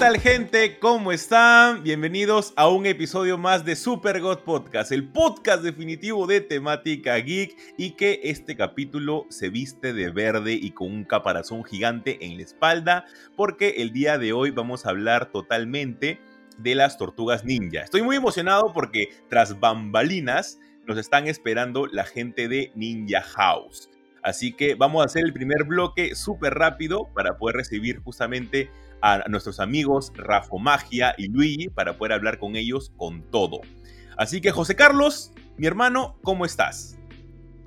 Tal gente? ¿Cómo están? Bienvenidos a un episodio más de Super God Podcast, el podcast definitivo de temática geek y que este capítulo se viste de verde y con un caparazón gigante en la espalda porque el día de hoy vamos a hablar totalmente de las tortugas ninja. Estoy muy emocionado porque tras bambalinas nos están esperando la gente de Ninja House. Así que vamos a hacer el primer bloque súper rápido para poder recibir justamente a nuestros amigos Rafo Magia y Luigi para poder hablar con ellos con todo. Así que José Carlos, mi hermano, ¿cómo estás?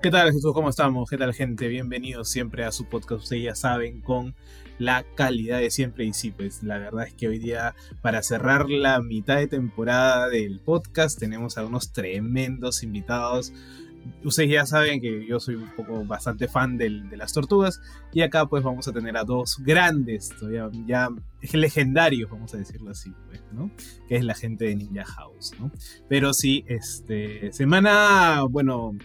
¿Qué tal Jesús? ¿Cómo estamos? ¿Qué tal gente? Bienvenidos siempre a su podcast, ustedes ya saben, con la calidad de siempre. Y sí, pues la verdad es que hoy día, para cerrar la mitad de temporada del podcast, tenemos a unos tremendos invitados ustedes ya saben que yo soy un poco bastante fan de las tortugas y acá pues vamos a tener a dos grandes, ya, ya legendarios, vamos a decirlo así, pues, ¿no? Que es la gente de Ninja House, ¿no? Pero sí, este, semana, bueno,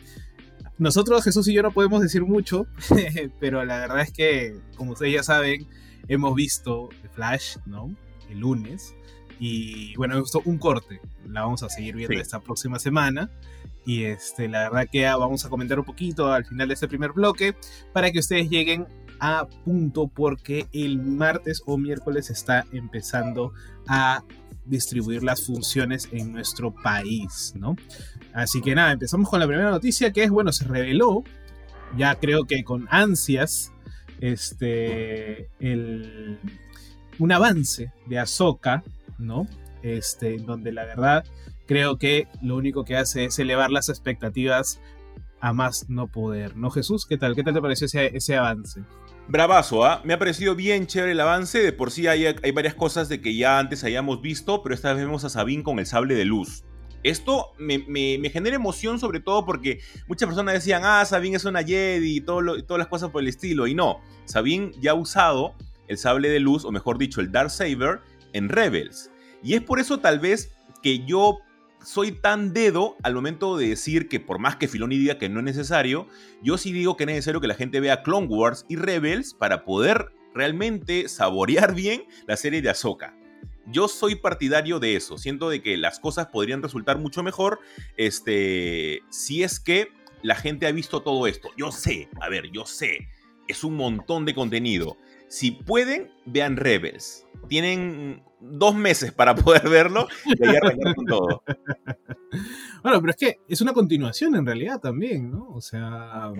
nosotros Jesús y yo no podemos decir mucho, pero la verdad es que, como ustedes ya saben, hemos visto Flash, ¿no? El lunes. Y bueno, me gustó un corte. La vamos a seguir viendo esta próxima semana. Y este, la verdad que vamos a comentar un poquito al final de este primer bloque para que ustedes lleguen a punto porque el martes o miércoles está empezando a distribuir las funciones en nuestro país, ¿no? Así que nada, empezamos con la primera noticia que es, bueno, se reveló, ya creo que con ansias, este, el, un avance de Ahsoka, ¿no? Este, donde la verdad creo que lo único que hace es elevar las expectativas a más no poder, ¿no, Jesús? ¿Qué tal? ¿Qué tal te pareció ese, avance? Bravazo, ¿ah? Me ha parecido bien chévere el avance. De por sí hay, hay, varias cosas de que ya antes hayamos visto, pero esta vez vemos a Sabine con el sable de luz. Esto me, genera emoción sobre todo porque muchas personas decían, ah, Sabine es una Jedi y, todo y todas las cosas por el estilo. Y no, Sabine ya ha usado el sable de luz, o mejor dicho, el Dark Saber, en Rebels. Y es por eso tal vez que yo soy tan dedo al momento de decir que por más que Filoni diga que no es necesario, yo sí digo que es necesario que la gente vea Clone Wars y Rebels para poder realmente saborear bien la serie de Ahsoka. Yo soy partidario de eso. Siento de que las cosas podrían resultar mucho mejor este, si es que la gente ha visto todo esto. Yo sé, a ver, yo sé, es un montón de contenido. Si pueden, vean Rebels. Tienen dos meses para poder verlo y ahí arrancar todo. Bueno, pero es que es una continuación en realidad también, ¿no? O sea,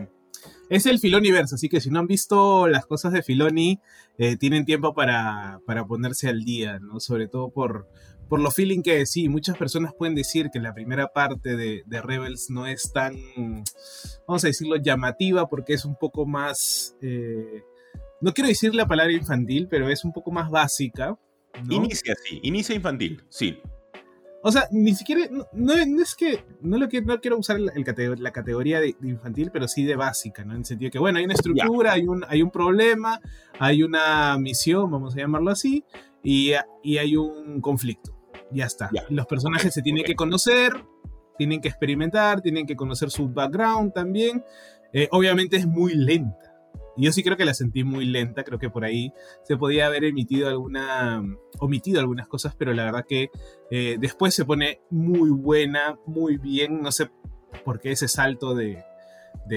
es el Filoniverse, así que si no han visto las cosas de Filoni, eh, tienen tiempo para, ponerse al día, ¿no? Sobre todo por, por lo feeling que sí, muchas personas pueden decir que la primera parte de, Rebels no es tan, vamos a decirlo, llamativa porque es un poco más... Eh, no quiero decir la palabra infantil, pero es un poco más básica. Inicia así, inicia infantil, sí. O sea, ni siquiera, no, es que, no, lo quiero, no quiero usar la categoría de, infantil, pero sí de básica, ¿no? En el sentido de que, bueno, hay una estructura, hay un, hay un problema, hay una misión, vamos a llamarlo así, y, hay un conflicto. Ya está. Los personajes se tienen que conocer, tienen que experimentar, tienen que conocer su background también. Eh, obviamente es muy lenta yo sí creo que la sentí muy lenta, creo que por ahí se podía haber emitido alguna, omitido algunas cosas, pero la verdad que eh, después se pone muy buena, muy bien, no sé por qué ese salto de,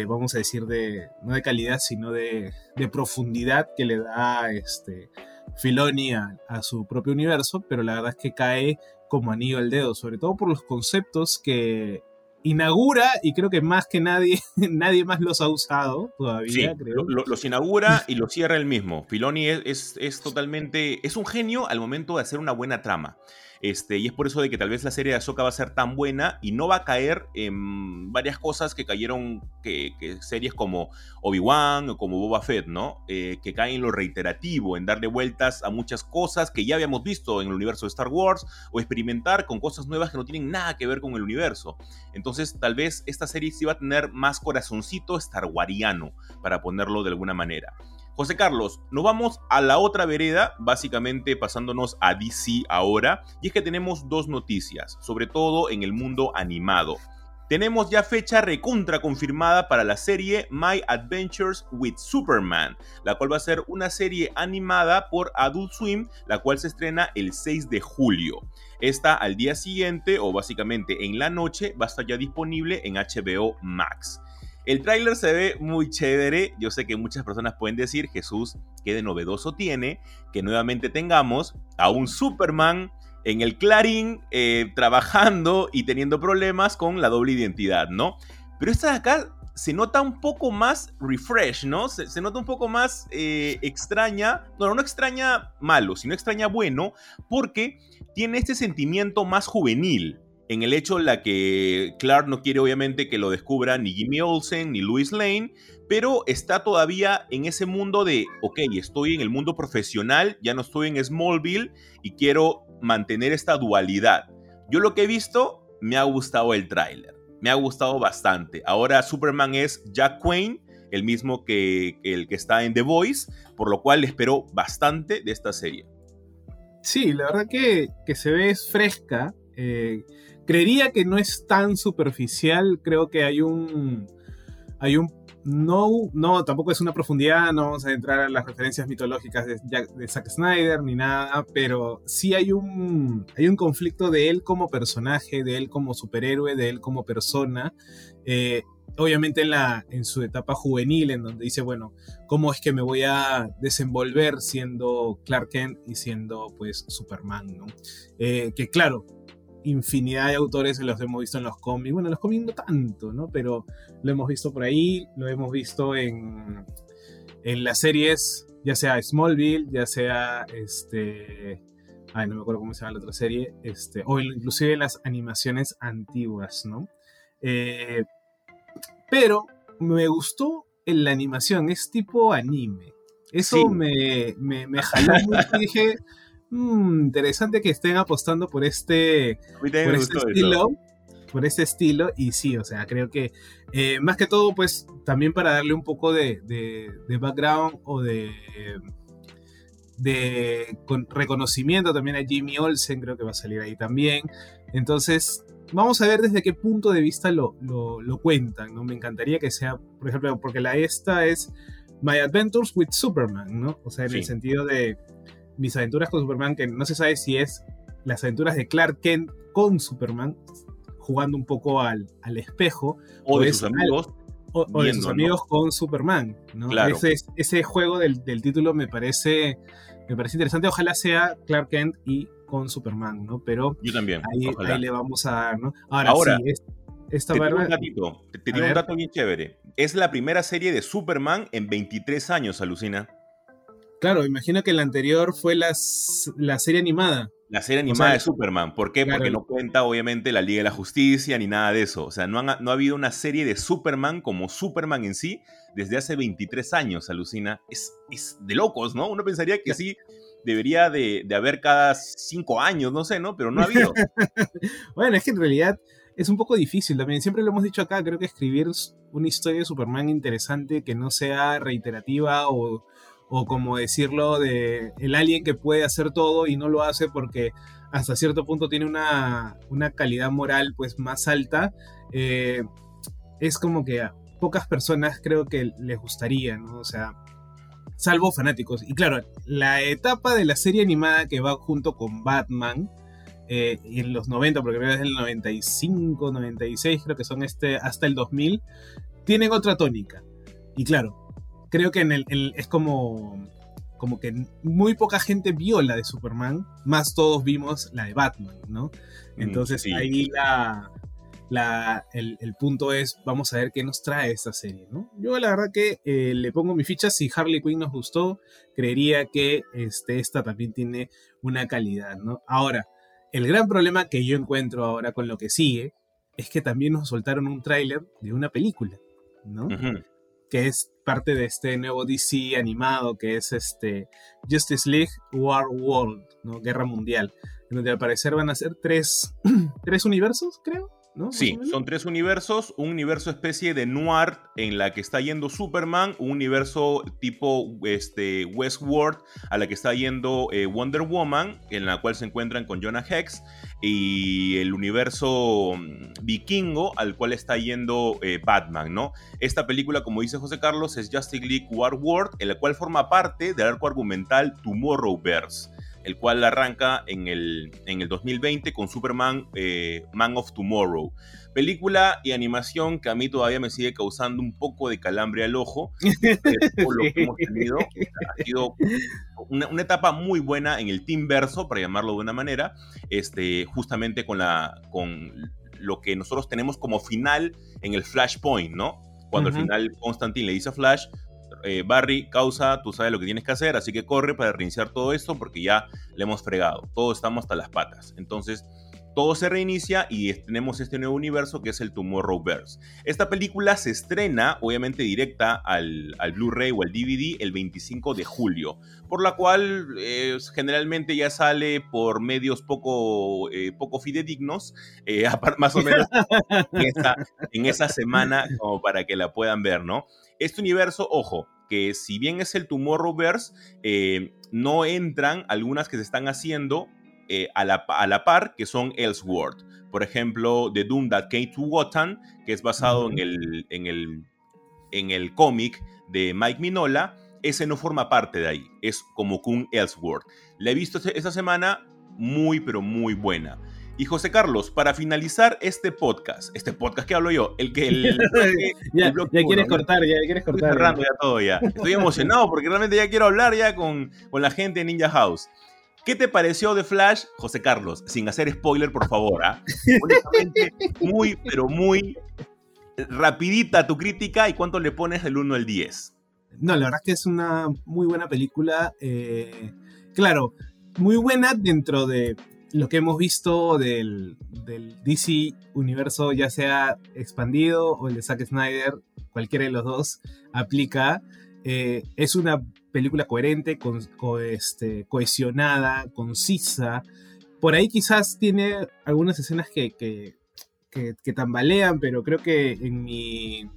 vamos a decir, de, no de calidad, sino de, profundidad que le da este, Filoni a, su propio universo, pero la verdad es que cae como anillo al dedo, sobre todo por los conceptos que inaugura y creo que más que nadie, nadie más los ha usado todavía. los inaugura y los cierra él mismo. Filoni es, es, totalmente, es un genio al momento de hacer una buena trama. Este, y es por eso de que tal vez la serie de Ahsoka va a ser tan buena y no va a caer en varias cosas que cayeron, que, series como Obi-Wan o como Boba Fett, ¿no? Eh, que caen en lo reiterativo, en darle vueltas a muchas cosas que ya habíamos visto en el universo de Star Wars o experimentar con cosas nuevas que no tienen nada que ver con el universo. Entonces, tal vez esta serie sí va a tener más corazoncito starwariano, para ponerlo de alguna manera. José Carlos, nos vamos a la otra vereda, básicamente pasándonos a DC ahora, y es que tenemos dos noticias, sobre todo en el mundo animado. Tenemos ya fecha recontra confirmada para la serie My Adventures with Superman, la cual va a ser una serie animada por Adult Swim, la cual se estrena el 6 de julio. Esta al día siguiente, o básicamente en la noche, va a estar ya disponible en HBO Max. El tráiler se ve muy chévere. Yo sé que muchas personas pueden decir, Jesús, ¿qué de novedoso tiene que nuevamente tengamos a un Superman en el Clarín eh, trabajando y teniendo problemas con la doble identidad, ¿no? Pero esta de acá se nota un poco más refresh, ¿no? Se, nota un poco más eh, extraña, no, no extraña malo, sino extraña bueno, porque tiene este sentimiento más juvenil en el hecho en la que Clark no quiere obviamente que lo descubra ni Jimmy Olsen ni Louis Lane, pero está todavía en ese mundo de, ok, estoy en el mundo profesional, ya no estoy en Smallville y quiero mantener esta dualidad. Yo lo que he visto, me ha gustado el tráiler, me ha gustado bastante. Ahora Superman es Jack Quain, el mismo que, el que está en The Voice, por lo cual espero bastante de esta serie. Sí, la verdad que, que se ve fresca. Eh, Creería que no es tan superficial, creo que hay un... Hay un no, no, tampoco es una profundidad, no vamos a entrar a las referencias mitológicas de, Zack Snyder ni nada, pero sí hay un, hay un conflicto de él como personaje, de él como superhéroe, de él como persona. Eh, obviamente en, la, en su etapa juvenil, en donde dice, bueno, ¿cómo es que me voy a desenvolver siendo Clark Kent y siendo pues Superman? ¿no? Eh, que claro, infinidad de autores los hemos visto en los cómics. Bueno, en los cómics no tanto, ¿no? Pero lo hemos visto por ahí, lo hemos visto en, en las series, ya sea Smallville, ya sea este. Ay, no me acuerdo cómo se llama la otra serie. Este, o inclusive en las animaciones antiguas, ¿no? Eh, pero me gustó en la animación, es tipo anime. Eso me, me, me jaló mucho dije, Mm, interesante que estén apostando por este, por este estilo. Por este estilo, y sí, o sea, creo que eh, más que todo, pues también para darle un poco de, background o de, de reconocimiento también a Jimmy Olsen, creo que va a salir ahí también. Entonces, vamos a ver desde qué punto de vista lo, lo, cuentan, ¿no? Me encantaría que sea, por ejemplo, porque la esta es My Adventures with Superman, ¿no? O sea, en el sentido de mis aventuras con Superman, que no se sabe si es las aventuras de Clark Kent con Superman, jugando un poco al, al espejo. O, de sus amigos. o, de sus amigos con Superman. ¿no? Ese, ese, juego del, del, título me parece, me parece interesante. Ojalá sea Clark Kent y con Superman, ¿no? Pero Yo también, ahí, le vamos a dar, ¿no? Ahora, sí, esta te tengo un datito, te, un dato bien chévere. Es la primera serie de Superman en 23 años, alucina. Claro, imagino que la anterior fue la serie animada. La serie animada de Superman. ¿Por qué? Porque no cuenta, obviamente, la Liga de la Justicia ni nada de eso. O sea, no, ha habido una serie de Superman como Superman en sí desde hace 23 años, alucina. Es, es de locos, ¿no? Uno pensaría que sí debería de, haber cada cinco años, no sé, ¿no? Pero no ha habido. bueno, es que en realidad es un poco difícil también. Siempre lo hemos dicho acá, creo que escribir una historia de Superman interesante que no sea reiterativa o o como decirlo de el alien que puede hacer todo y no lo hace porque hasta cierto punto tiene una, calidad moral pues más alta, eh, es como que a pocas personas creo que les gustaría, ¿no? O sea, salvo fanáticos. Y claro, la etapa de la serie animada que va junto con Batman, eh, en los 90, porque creo que es el 95, 96, creo que son este, hasta el 2000, tienen otra tónica. Y claro, creo que en el, es como, como que muy poca gente vio la de Superman, más todos vimos la de Batman, ¿no? Mm, Entonces ahí la, la, el, punto es, vamos a ver qué nos trae esta serie, ¿no? Yo la verdad que eh, le pongo mi ficha, si Harley Quinn nos gustó, creería que este, esta también tiene una calidad, ¿no? Ahora, El gran problema que yo encuentro ahora con lo que sigue es que también nos soltaron un tráiler de una película, ¿no? Que es parte de este nuevo DC animado que es este Justice League War World, ¿no? Guerra Mundial, en donde al parecer van a ser tres, tres universos, creo. Sí, son tres universos, un universo especie de noir en la que está yendo Superman, un universo tipo este, Westworld a la que está yendo eh, Wonder Woman, en la cual se encuentran con Jonah Hex, y el universo mm, vikingo al cual está yendo eh, Batman, ¿no? Esta película, como dice José Carlos, es Justice League War World, en la cual forma parte del arco argumental Tomorrowverse el cual arranca en el, en el 2020 con Superman eh, Man of Tomorrow. Película y animación que a mí todavía me sigue causando un poco de calambre al ojo. lo que hemos tenido. Ha sido una, etapa muy buena en el team verso, para llamarlo de una manera, este, justamente con, la, con lo que nosotros tenemos como final en el Flashpoint, ¿no? Cuando al final Constantine le dice a Flash, eh, Barry, causa, tú sabes lo que tienes que hacer, así que corre para reiniciar todo esto porque ya le hemos fregado. Todos estamos hasta las patas. Entonces, todo se reinicia y tenemos este nuevo universo que es el Tomorrowverse. Esta película se estrena, obviamente, directa al, Blu-ray o al DVD el 25 de julio, por la cual eh, generalmente ya sale por medios poco, eh, poco fidedignos, más o menos en esa, en esa semana, como para que la puedan ver, ¿no? Este universo, ojo, que si bien es el Tomorrowverse, eh, no entran algunas que se están haciendo eh, a, la, a, la, par, que son Elseworld. Por ejemplo, The Doom That Came to Wotan, que es basado en el, en el, en el cómic de Mike Minola, ese no forma parte de ahí, es como que un Elseworld. La he visto esta semana, muy, pero muy buena. Y José Carlos, para finalizar este podcast, este podcast que hablo yo, el que el, ya, quieres cortar, ya quieres cortar. Estoy cerrando ya todo ya. Estoy emocionado porque realmente ya quiero hablar ya con, con la gente de Ninja House. ¿Qué te pareció de Flash, José Carlos? Sin hacer spoiler, por favor. Honestamente, muy, pero muy rapidita tu crítica y cuánto le pones del 1 al 10. No, la verdad es que es una muy buena película. Eh, claro, muy buena dentro de lo que hemos visto del, DC universo, ya sea expandido o el de Zack Snyder, cualquiera de los dos aplica. Eh, es una película coherente, con, este, cohesionada, concisa. Por ahí quizás tiene algunas escenas que, que, tambalean, pero creo que en mi,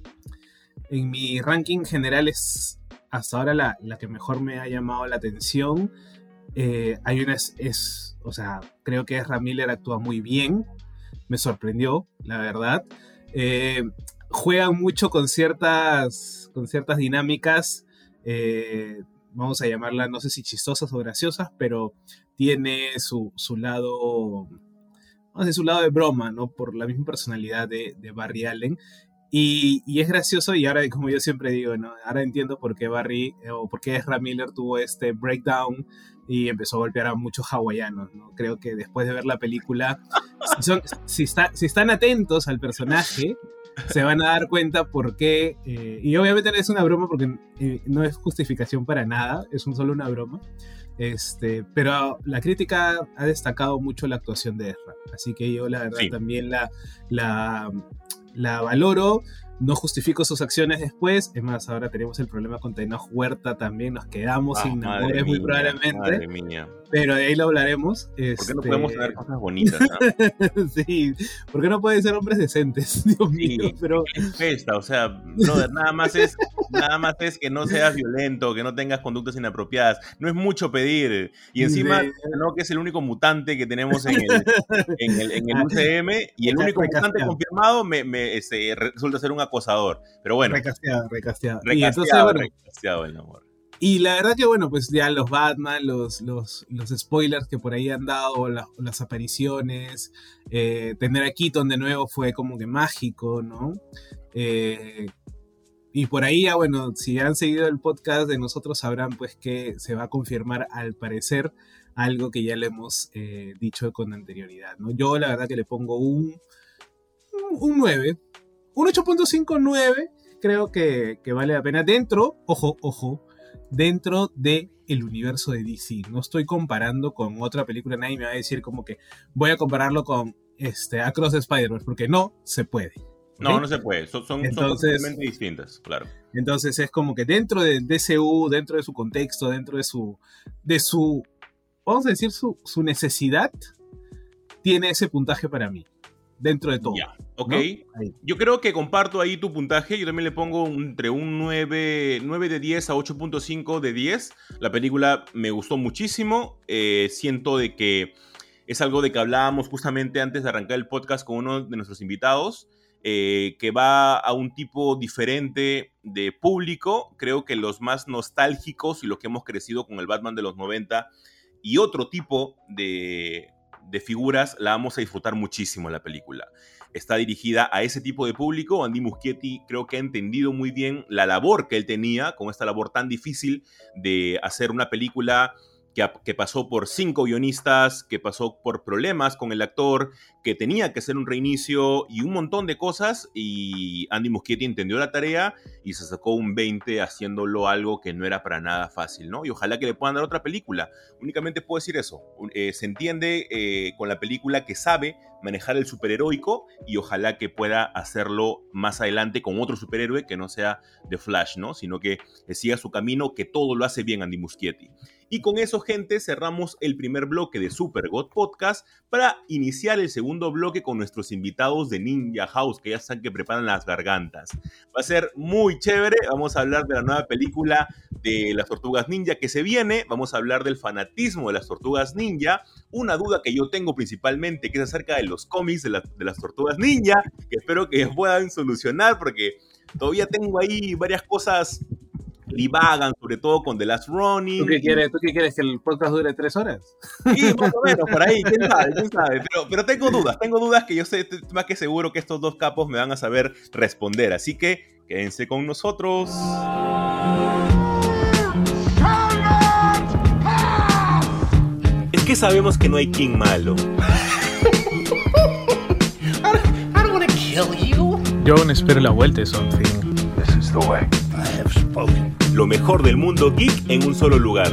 en mi ranking general es hasta ahora la, la que mejor me ha llamado la atención. Eh, hay una, es, o sea, creo que Ezra Miller actúa muy bien, me sorprendió, la verdad. Eh, juegan mucho con ciertas, con ciertas dinámicas, eh, vamos a llamarla, no sé si chistosas o graciosas, pero tiene su, su lado, no sé, su lado de broma, ¿no? Por la misma personalidad de, Barry Allen. Y, es gracioso y ahora, como yo siempre digo, ¿no? ahora entiendo por qué Barry o por qué Ezra Miller tuvo este breakdown y empezó a golpear a muchos hawaianos. ¿no? Creo que después de ver la película, si están atentos al personaje, se van a dar cuenta por qué. Eh, y obviamente no es una broma porque eh, no es justificación para nada, es un, solo una broma. Este, pero la crítica ha destacado mucho la actuación de Ezra. Así que yo, la verdad, también la, la, la valoro no justifico sus acciones después. Es más, ahora tenemos el problema con Tenoch Huerta también. Nos quedamos ah, sin amores muy probablemente. Pero de ahí lo hablaremos. ¿Por qué no podemos tener este, cosas bonitas? sí, ¿por qué no pueden ser hombres decentes? Dios mío, pero. o sea, brother, nada más es, nada más es que no seas violento, que no tengas conductas inapropiadas. No es mucho pedir. Y encima, no que es el único mutante que tenemos en el, en el, en el UCM, y el único mutante confirmado me, me este, resulta ser un acosador. Pero bueno. Recasteado, recasteado. Recasteado, y recasteado el amor. Y la verdad que, bueno, pues ya los Batman, los, los, los spoilers que por ahí han dado, las apariciones, eh, tener a Keaton de nuevo fue como que mágico, ¿no? Eh, y por ahí, ya, bueno, si han seguido el podcast de nosotros sabrán pues que se va a confirmar al parecer algo que ya le hemos eh, dicho con anterioridad, ¿no? Yo la verdad que le pongo un, un 9, un 8.59 creo que, que, vale la pena dentro, ojo, ojo, dentro de el universo de DC. No estoy comparando con otra película, nadie me va a decir como que voy a compararlo con este, Across the Spider-Verse, porque no se puede. No, no se puede. Son, son, totalmente distintas, claro. Entonces es como que dentro de DCU, dentro de su contexto, dentro de su, de su, vamos a decir, su, su necesidad, tiene ese puntaje para mí dentro de todo. Ya, ok. Yo creo que comparto ahí tu puntaje. Yo también le pongo entre un 9, 9 de 10 a 8.5 de 10. La película me gustó muchísimo. Eh, siento de que es algo de que hablábamos justamente antes de arrancar el podcast con uno de nuestros invitados. Eh, que va a un tipo diferente de público. Creo que los más nostálgicos y los que hemos crecido con el Batman de los 90 y otro tipo de, de figuras la vamos a disfrutar muchísimo en la película. Está dirigida a ese tipo de público. Andy Muschietti creo que ha entendido muy bien la labor que él tenía con esta labor tan difícil de hacer una película que, pasó por cinco guionistas, que pasó por problemas con el actor, que tenía que hacer un reinicio y un montón de cosas. Y Andy Muschietti entendió la tarea y se sacó un 20 haciéndolo algo que no era para nada fácil, ¿no? Y ojalá que le puedan dar otra película. Únicamente puedo decir eso. Eh, se entiende eh, con la película que sabe manejar el superheroico y ojalá que pueda hacerlo más adelante con otro superhéroe que no sea The Flash, ¿no? Sino que siga su camino, que todo lo hace bien Andy Muschietti. Y con eso, gente, cerramos el primer bloque de Super God Podcast para iniciar el segundo bloque con nuestros invitados de Ninja House, que ya saben que preparan las gargantas. Va a ser muy chévere. Vamos a hablar de la nueva película de las tortugas ninja que se viene. Vamos a hablar del fanatismo de las tortugas ninja. Una duda que yo tengo principalmente, que es acerca de los cómics de, de las tortugas ninja, que espero que puedan solucionar porque todavía tengo ahí varias cosas divagan, sobre todo con The Last Running. ¿Tú qué quieres, ¿tú qué quieres que el podcast dure tres horas? Sí, más o menos, por ahí, quién sabe, quién sabe. Pero, pero tengo dudas, tengo dudas que yo sé, más que seguro que estos dos capos me van a saber responder. Así que quédense con nosotros. Es que sabemos que no hay King malo. Yo aún espero la vuelta de Something. This is the way. Lo mejor del mundo geek en un solo lugar.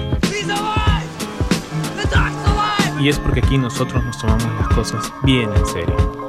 Y es porque aquí nosotros nos tomamos las cosas bien en serio.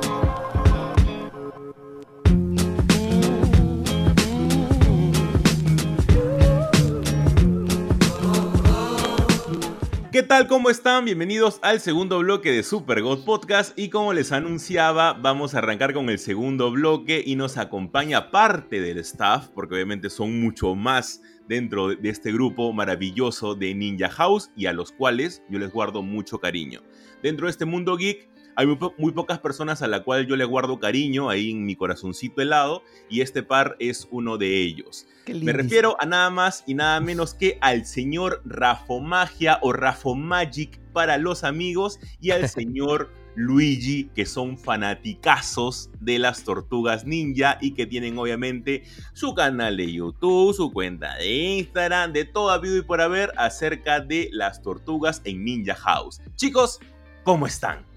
¿Qué tal? ¿Cómo están? Bienvenidos al segundo bloque de Super God Podcast y como les anunciaba, vamos a arrancar con el segundo bloque y nos acompaña parte del staff, porque obviamente son mucho más dentro de este grupo maravilloso de Ninja House y a los cuales yo les guardo mucho cariño. Dentro de este mundo geek hay muy, pocas personas a la cual yo le guardo cariño ahí en mi corazoncito helado y este par es uno de ellos. Me refiero a nada más y nada menos que al señor Rafomagia o Rafomagic para los amigos y al señor Luigi, que son fanaticazos de las tortugas ninja y que tienen obviamente su canal de YouTube, su cuenta de Instagram, de toda vida y por haber acerca de las tortugas en Ninja House. Chicos, ¿cómo están?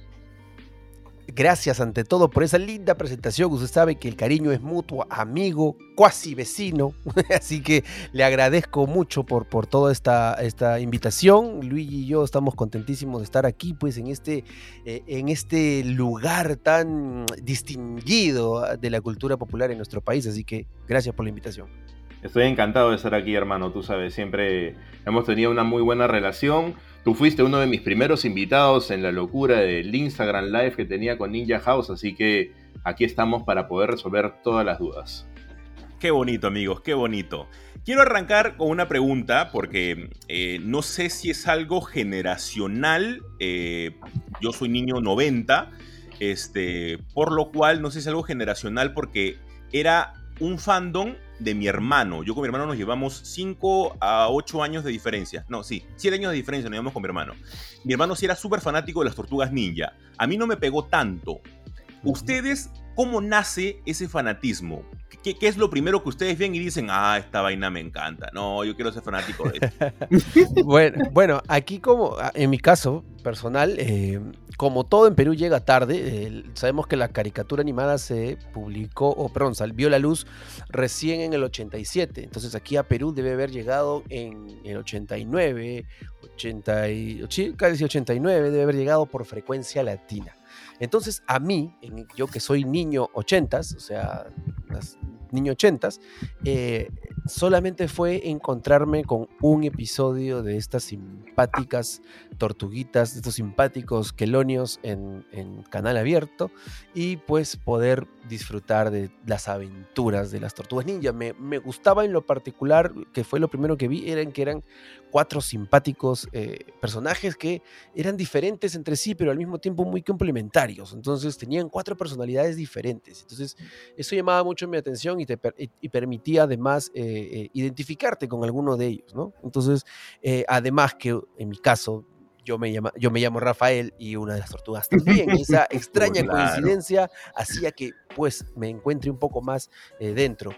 Gracias ante todo por esa linda presentación. Usted sabe que el cariño es mutuo, amigo, cuasi vecino. Así que le agradezco mucho por, por toda esta, esta invitación. Luigi y yo estamos contentísimos de estar aquí, pues, en este, eh, en este lugar tan distinguido de la cultura popular en nuestro país. Así que gracias por la invitación. Estoy encantado de estar aquí, hermano. Tú sabes, siempre hemos tenido una muy buena relación. Tú fuiste uno de mis primeros invitados en la locura del Instagram Live que tenía con Ninja House, así que aquí estamos para poder resolver todas las dudas. Qué bonito, amigos, qué bonito. Quiero arrancar con una pregunta porque eh, no sé si es algo generacional. Eh, yo soy niño 90, este, por lo cual no sé si es algo generacional porque era un fandom de mi hermano. Yo con mi hermano nos llevamos 5 a 8 años de diferencia. No, sí, 7 años de diferencia nos llevamos con mi hermano. Mi hermano sí era súper fanático de las tortugas ninja. A mí no me pegó tanto. ¿Ustedes cómo nace ese fanatismo? ¿Qué, es lo primero que ustedes ven y dicen, ah, esta vaina me encanta? No, yo quiero ser fanático de esto. bueno, bueno, aquí como, ah, en mi caso personal, eh, como todo en Perú llega tarde, sabemos que la caricatura animada se publicó, o perdón, vio la luz recién en el 87, entonces aquí a Perú debe haber llegado en el 89, 80 y, casi 89, debe haber llegado por frecuencia latina. Entonces, a mí, yo que soy niño 80 o sea, niño 80 eh, solamente fue encontrarme con un episodio de estas simpáticas tortuguitas, de estos simpáticos quelonios en, canal abierto y pues poder disfrutar de las aventuras de las tortugas ninja. Me, me, gustaba en lo particular, que fue lo primero que vi, eran que eran cuatro simpáticos eh, personajes que eran diferentes entre sí, pero al mismo tiempo muy complementarios. Entonces tenían cuatro personalidades diferentes. Entonces eso llamaba mucho mi atención y, te, y, permitía además eh, eh, identificarte con alguno de ellos, ¿no? Entonces, además que en mi caso, yo me, llama, yo me llamo Rafael y una de las tortugas también. Esa extraña coincidencia hacía que pues me encuentre un poco más dentro.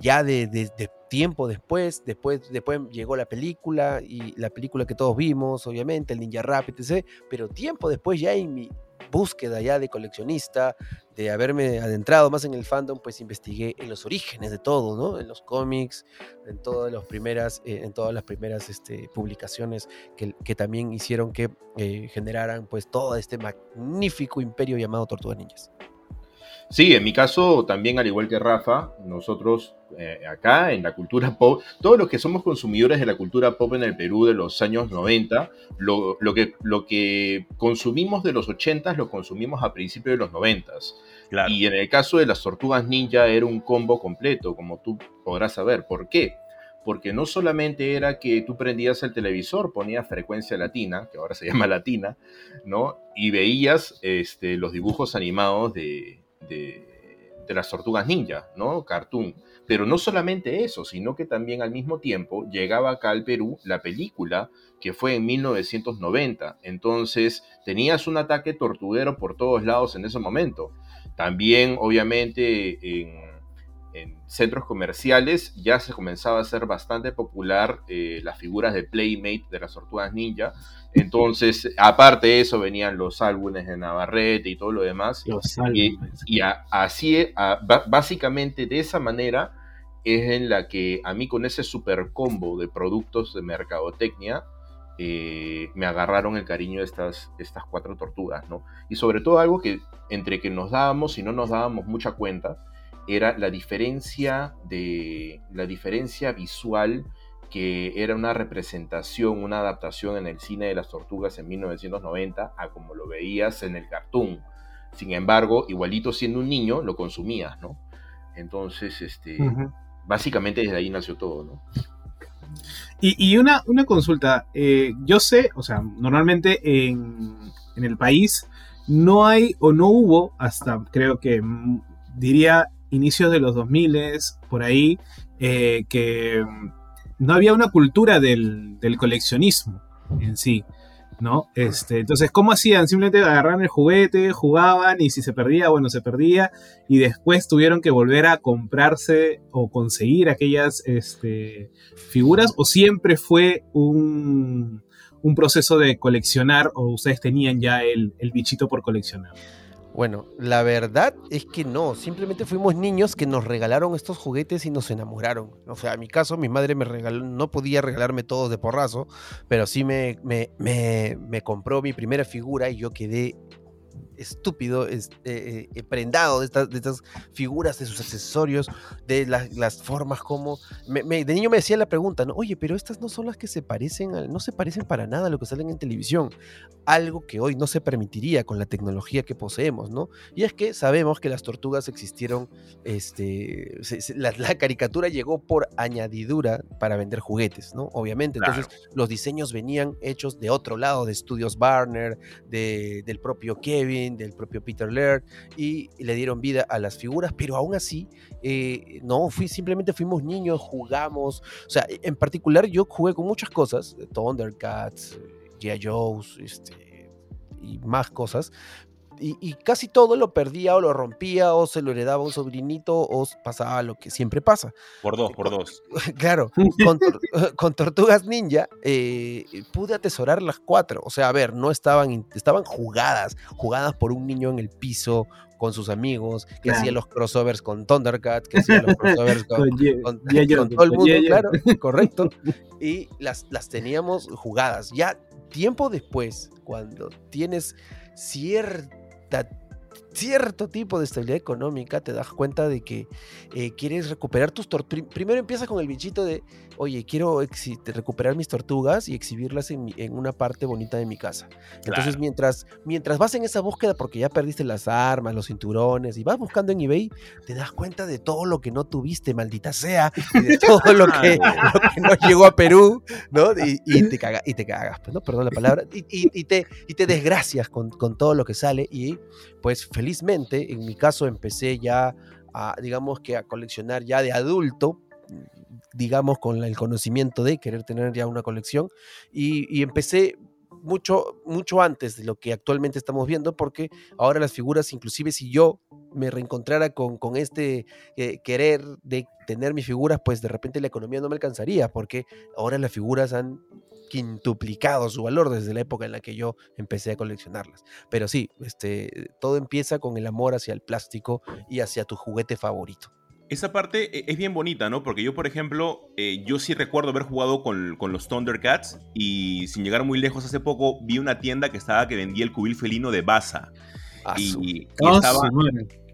Ya de, de, de, tiempo después, después, después llegó la película y la película que todos vimos, obviamente, el Ninja Rap, etc. Pero tiempo después ya en mi búsqueda ya de coleccionista, de haberme adentrado más en el fandom, pues investigué en los orígenes de todo, ¿no? En los cómics, en todas las primeras, eh, en todas las primeras este, publicaciones que, también hicieron que eh, generaran pues todo este magnífico imperio llamado Tortugas Ninjas. Sí, en mi caso también, al igual que Rafa, nosotros eh, acá en la cultura pop, todos los que somos consumidores de la cultura pop en el Perú de los años 90, lo, que, lo que consumimos de los 80 lo consumimos a principios de los 90. Y en el caso de las tortugas ninja era un combo completo, como tú podrás saber. ¿Por qué? Porque no solamente era que tú prendías el televisor, ponías frecuencia latina, que ahora se llama latina, ¿no? Y veías este, los dibujos animados de, de, las tortugas ninja, ¿no? Cartoon. Pero no solamente eso, sino que también al mismo tiempo llegaba acá al Perú la película que fue en 1990. Entonces tenías un ataque tortuguero por todos lados en ese momento. También, obviamente, en en centros comerciales ya se comenzaba a ser bastante popular eh, las figuras de Playmate de las tortugas ninja. Entonces, aparte de eso, venían los álbumes de Navarrete y todo lo demás. Los y, y así, básicamente de esa manera, es en la que a mí con ese super combo de productos de mercadotecnia, eh, me agarraron el cariño de estas, estas cuatro tortugas, ¿no? Y sobre todo algo que entre que nos dábamos y no nos dábamos mucha cuenta, era la diferencia de la diferencia visual que era una representación, una adaptación en el cine de las tortugas en 1990 a como lo veías en el cartoon. Sin embargo, igualito siendo un niño, lo consumías, ¿no? Entonces, este, básicamente desde ahí nació todo, ¿no? Y, una, una, consulta, eh, yo sé, o sea, normalmente en, en el país no hay o no hubo, hasta creo que mm, diría inicios de los 2000, por ahí, eh, que no había una cultura del, coleccionismo en sí. ¿no? Este, entonces, ¿cómo hacían? Simplemente agarraban el juguete, jugaban y si se perdía, bueno, se perdía y después tuvieron que volver a comprarse o conseguir aquellas este, figuras o siempre fue un, un, proceso de coleccionar o ustedes tenían ya el, el bichito por coleccionar. Bueno, la verdad es que no, simplemente fuimos niños que nos regalaron estos juguetes y nos enamoraron. O sea, en mi caso, mi madre me regaló, no podía regalarme todos de porrazo, pero sí me, me, me, me compró mi primera figura y yo quedé estúpido, es, eh, eh, prendado de estas, de estas, figuras, de sus accesorios, de las formas como... de niño me decía la pregunta, ¿no? Oye, pero estas no son las que se parecen, no se parecen para nada a lo que salen en televisión. Algo que hoy no se permitiría con la tecnología que poseemos, ¿no? Y es que sabemos que las tortugas existieron, este, la, caricatura llegó por añadidura para vender juguetes, ¿no? Obviamente, entonces los diseños venían hechos de otro lado, de estudios Barner, de, del propio Kevin, del propio Peter Laird, y le dieron vida a las figuras, pero aún así, eh, no, fui, simplemente fuimos niños, jugamos, o sea, en particular yo jugué con muchas cosas, Thundercats, G.I. Joe's, este, y más cosas, y, casi todo lo perdía o lo rompía o se lo heredaba a un sobrinito o pasaba lo que siempre pasa. Por dos, por dos. Claro, con, Tortugas Ninja eh, pude atesorar las cuatro. O sea, a ver, no estaban, estaban jugadas, jugadas por un niño en el piso con sus amigos, que hacía los crossovers con Thundercats, que hacía los crossovers con, todo el mundo, claro, correcto. Y las, las teníamos jugadas. Ya tiempo después, cuando tienes that cierto tipo de estabilidad económica, te das cuenta de que eh, quieres recuperar tus tortugas. Primero empieza con el bichito de, oye, quiero recuperar mis tortugas y exhibirlas en, una parte bonita de mi casa. Entonces, mientras, mientras vas en esa búsqueda, porque ya perdiste las armas, los cinturones, y vas buscando en eBay, te das cuenta de todo lo que no tuviste, maldita sea, y de todo lo que, no llegó a Perú, ¿no? Y, te, caga, y te cagas, pues, ¿no? Perdón la palabra, y, te, y te desgracias con, con todo lo que sale, y pues felizmente, en mi caso empecé ya a, digamos que a coleccionar ya de adulto, digamos con el conocimiento de querer tener ya una colección y, empecé mucho, mucho antes de lo que actualmente estamos viendo, porque ahora las figuras, inclusive si yo me reencontrara con, este eh, querer de tener mis figuras, pues de repente la economía no me alcanzaría, porque ahora las figuras han quintuplicado su valor desde la época en la que yo empecé a coleccionarlas. Pero sí, este, todo empieza con el amor hacia el plástico y hacia tu juguete favorito. Esa parte eh, es bien bonita, ¿no? Porque yo, por ejemplo, eh, yo sí recuerdo haber jugado con, con, los Thundercats y sin llegar muy lejos hace poco vi una tienda que estaba que vendía el cubil felino de Baza. Ah, y, ah, estaba,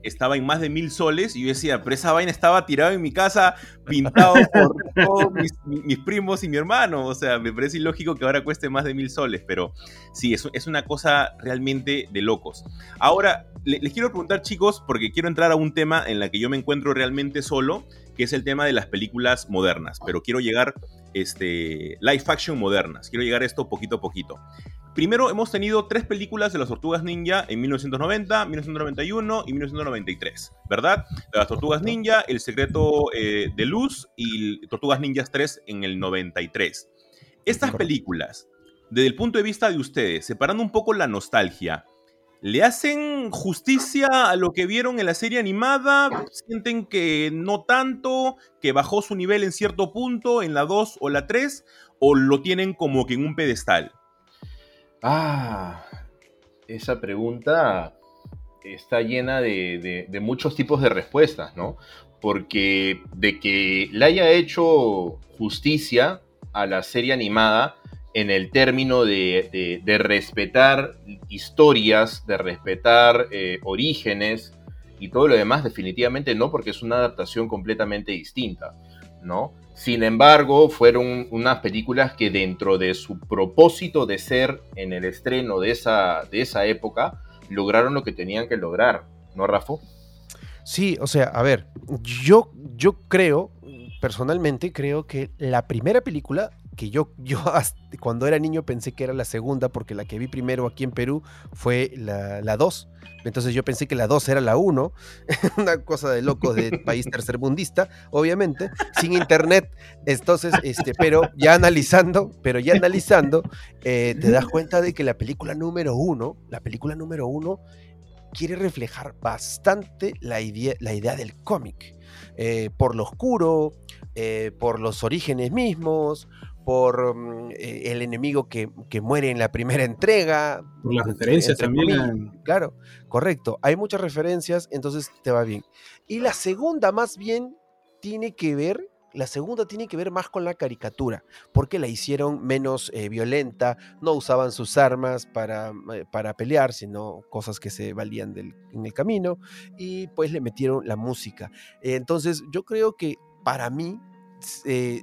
estaba en más de mil soles y yo decía, pero esa vaina estaba tirada en mi casa, pintado por todos mis, primos y mi hermano. O sea, me parece ilógico que ahora cueste más de mil soles, pero sí, es, es una cosa realmente de locos. Ahora, les quiero preguntar, chicos, porque quiero entrar a un tema en la que yo me encuentro realmente solo, que es el tema de las películas modernas, pero quiero llegar, este, live action modernas, quiero llegar a esto poquito a poquito. Primero hemos tenido tres películas de las Tortugas Ninja en 1990, 1991 y 1993, ¿verdad? las Tortugas Ninja, El Secreto eh, de Luz y Tortugas Ninjas 3 en el 93. Estas películas, desde el punto de vista de ustedes, separando un poco la nostalgia, ¿le hacen justicia a lo que vieron en la serie animada? ¿Sienten que no tanto, que bajó su nivel en cierto punto, en la 2 o la 3? ¿O lo tienen como que en un pedestal? Ah, esa pregunta está llena de, muchos tipos de respuestas, ¿no? Porque de que le haya hecho justicia a la serie animada en el término de, respetar historias, de respetar eh, orígenes y todo lo demás, definitivamente no, porque es una adaptación completamente distinta, ¿no? Sin embargo, fueron unas películas que dentro de su propósito de ser en el estreno de esa, de esa época, lograron lo que tenían que lograr, ¿no, Rafa? Sí, o sea, a ver, yo, yo creo, personalmente creo que la primera película que yo, yo cuando era niño pensé que era la segunda, porque la que vi primero aquí en Perú fue la 2. Entonces yo pensé que la 2 era la 1, una cosa de loco de país tercermundista, obviamente, sin internet. Entonces, este, pero ya analizando, pero ya analizando, eh, te das cuenta de que la película número 1, la película número 1 quiere reflejar bastante la idea, la idea del cómic. Eh, por lo oscuro, eh, por los orígenes mismos, por mm, eh, el enemigo que, muere en la primera entrega. Por las referencias también. Claro, correcto. Hay muchas referencias, entonces te va bien. Y la segunda, más bien, tiene que ver. La segunda tiene que ver más con la caricatura, porque la hicieron menos eh, violenta, no usaban sus armas para, eh, para pelear, sino cosas que se valían del, en el camino, y pues le metieron la música. entonces yo creo que para mí eh,